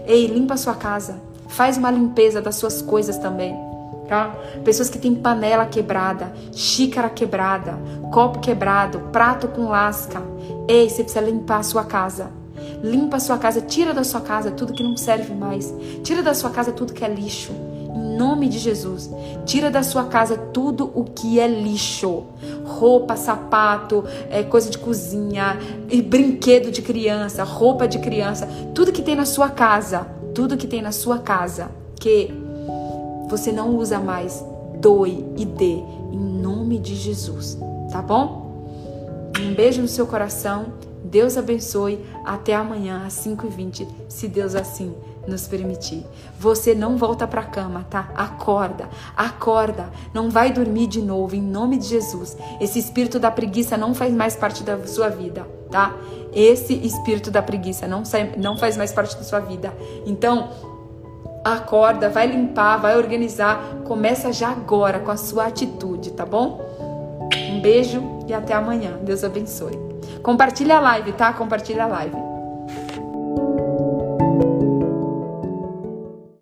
Speaker 1: Ei, limpa a sua casa. Faz uma limpeza das suas coisas também. Tá? Pessoas que têm panela quebrada, xícara quebrada, copo quebrado, prato com lasca. Ei, você precisa limpar a sua casa. Limpa a sua casa, tira da sua casa tudo que não serve mais. Tira da sua casa tudo que é lixo. Em nome de Jesus. Tira da sua casa tudo o que é lixo. Roupa, sapato, é, coisa de cozinha, brinquedo de criança, roupa de criança, tudo que tem na sua casa tudo que tem na sua casa que você não usa mais, doe e dê em nome de Jesus, tá bom? Um beijo no seu coração. Deus abençoe. Até amanhã às 5h20, se Deus assim nos permitir. Você não volta para a cama, tá? Acorda, acorda. Não vai dormir de novo, em nome de Jesus. Esse espírito da preguiça não faz mais parte da sua vida, tá? Esse espírito da preguiça não, sai, não faz mais parte da sua vida. Então, acorda, vai limpar, vai organizar. Começa já agora com a sua atitude, tá bom? Um beijo e até amanhã. Deus abençoe. Compartilha a live, tá? Compartilha a live.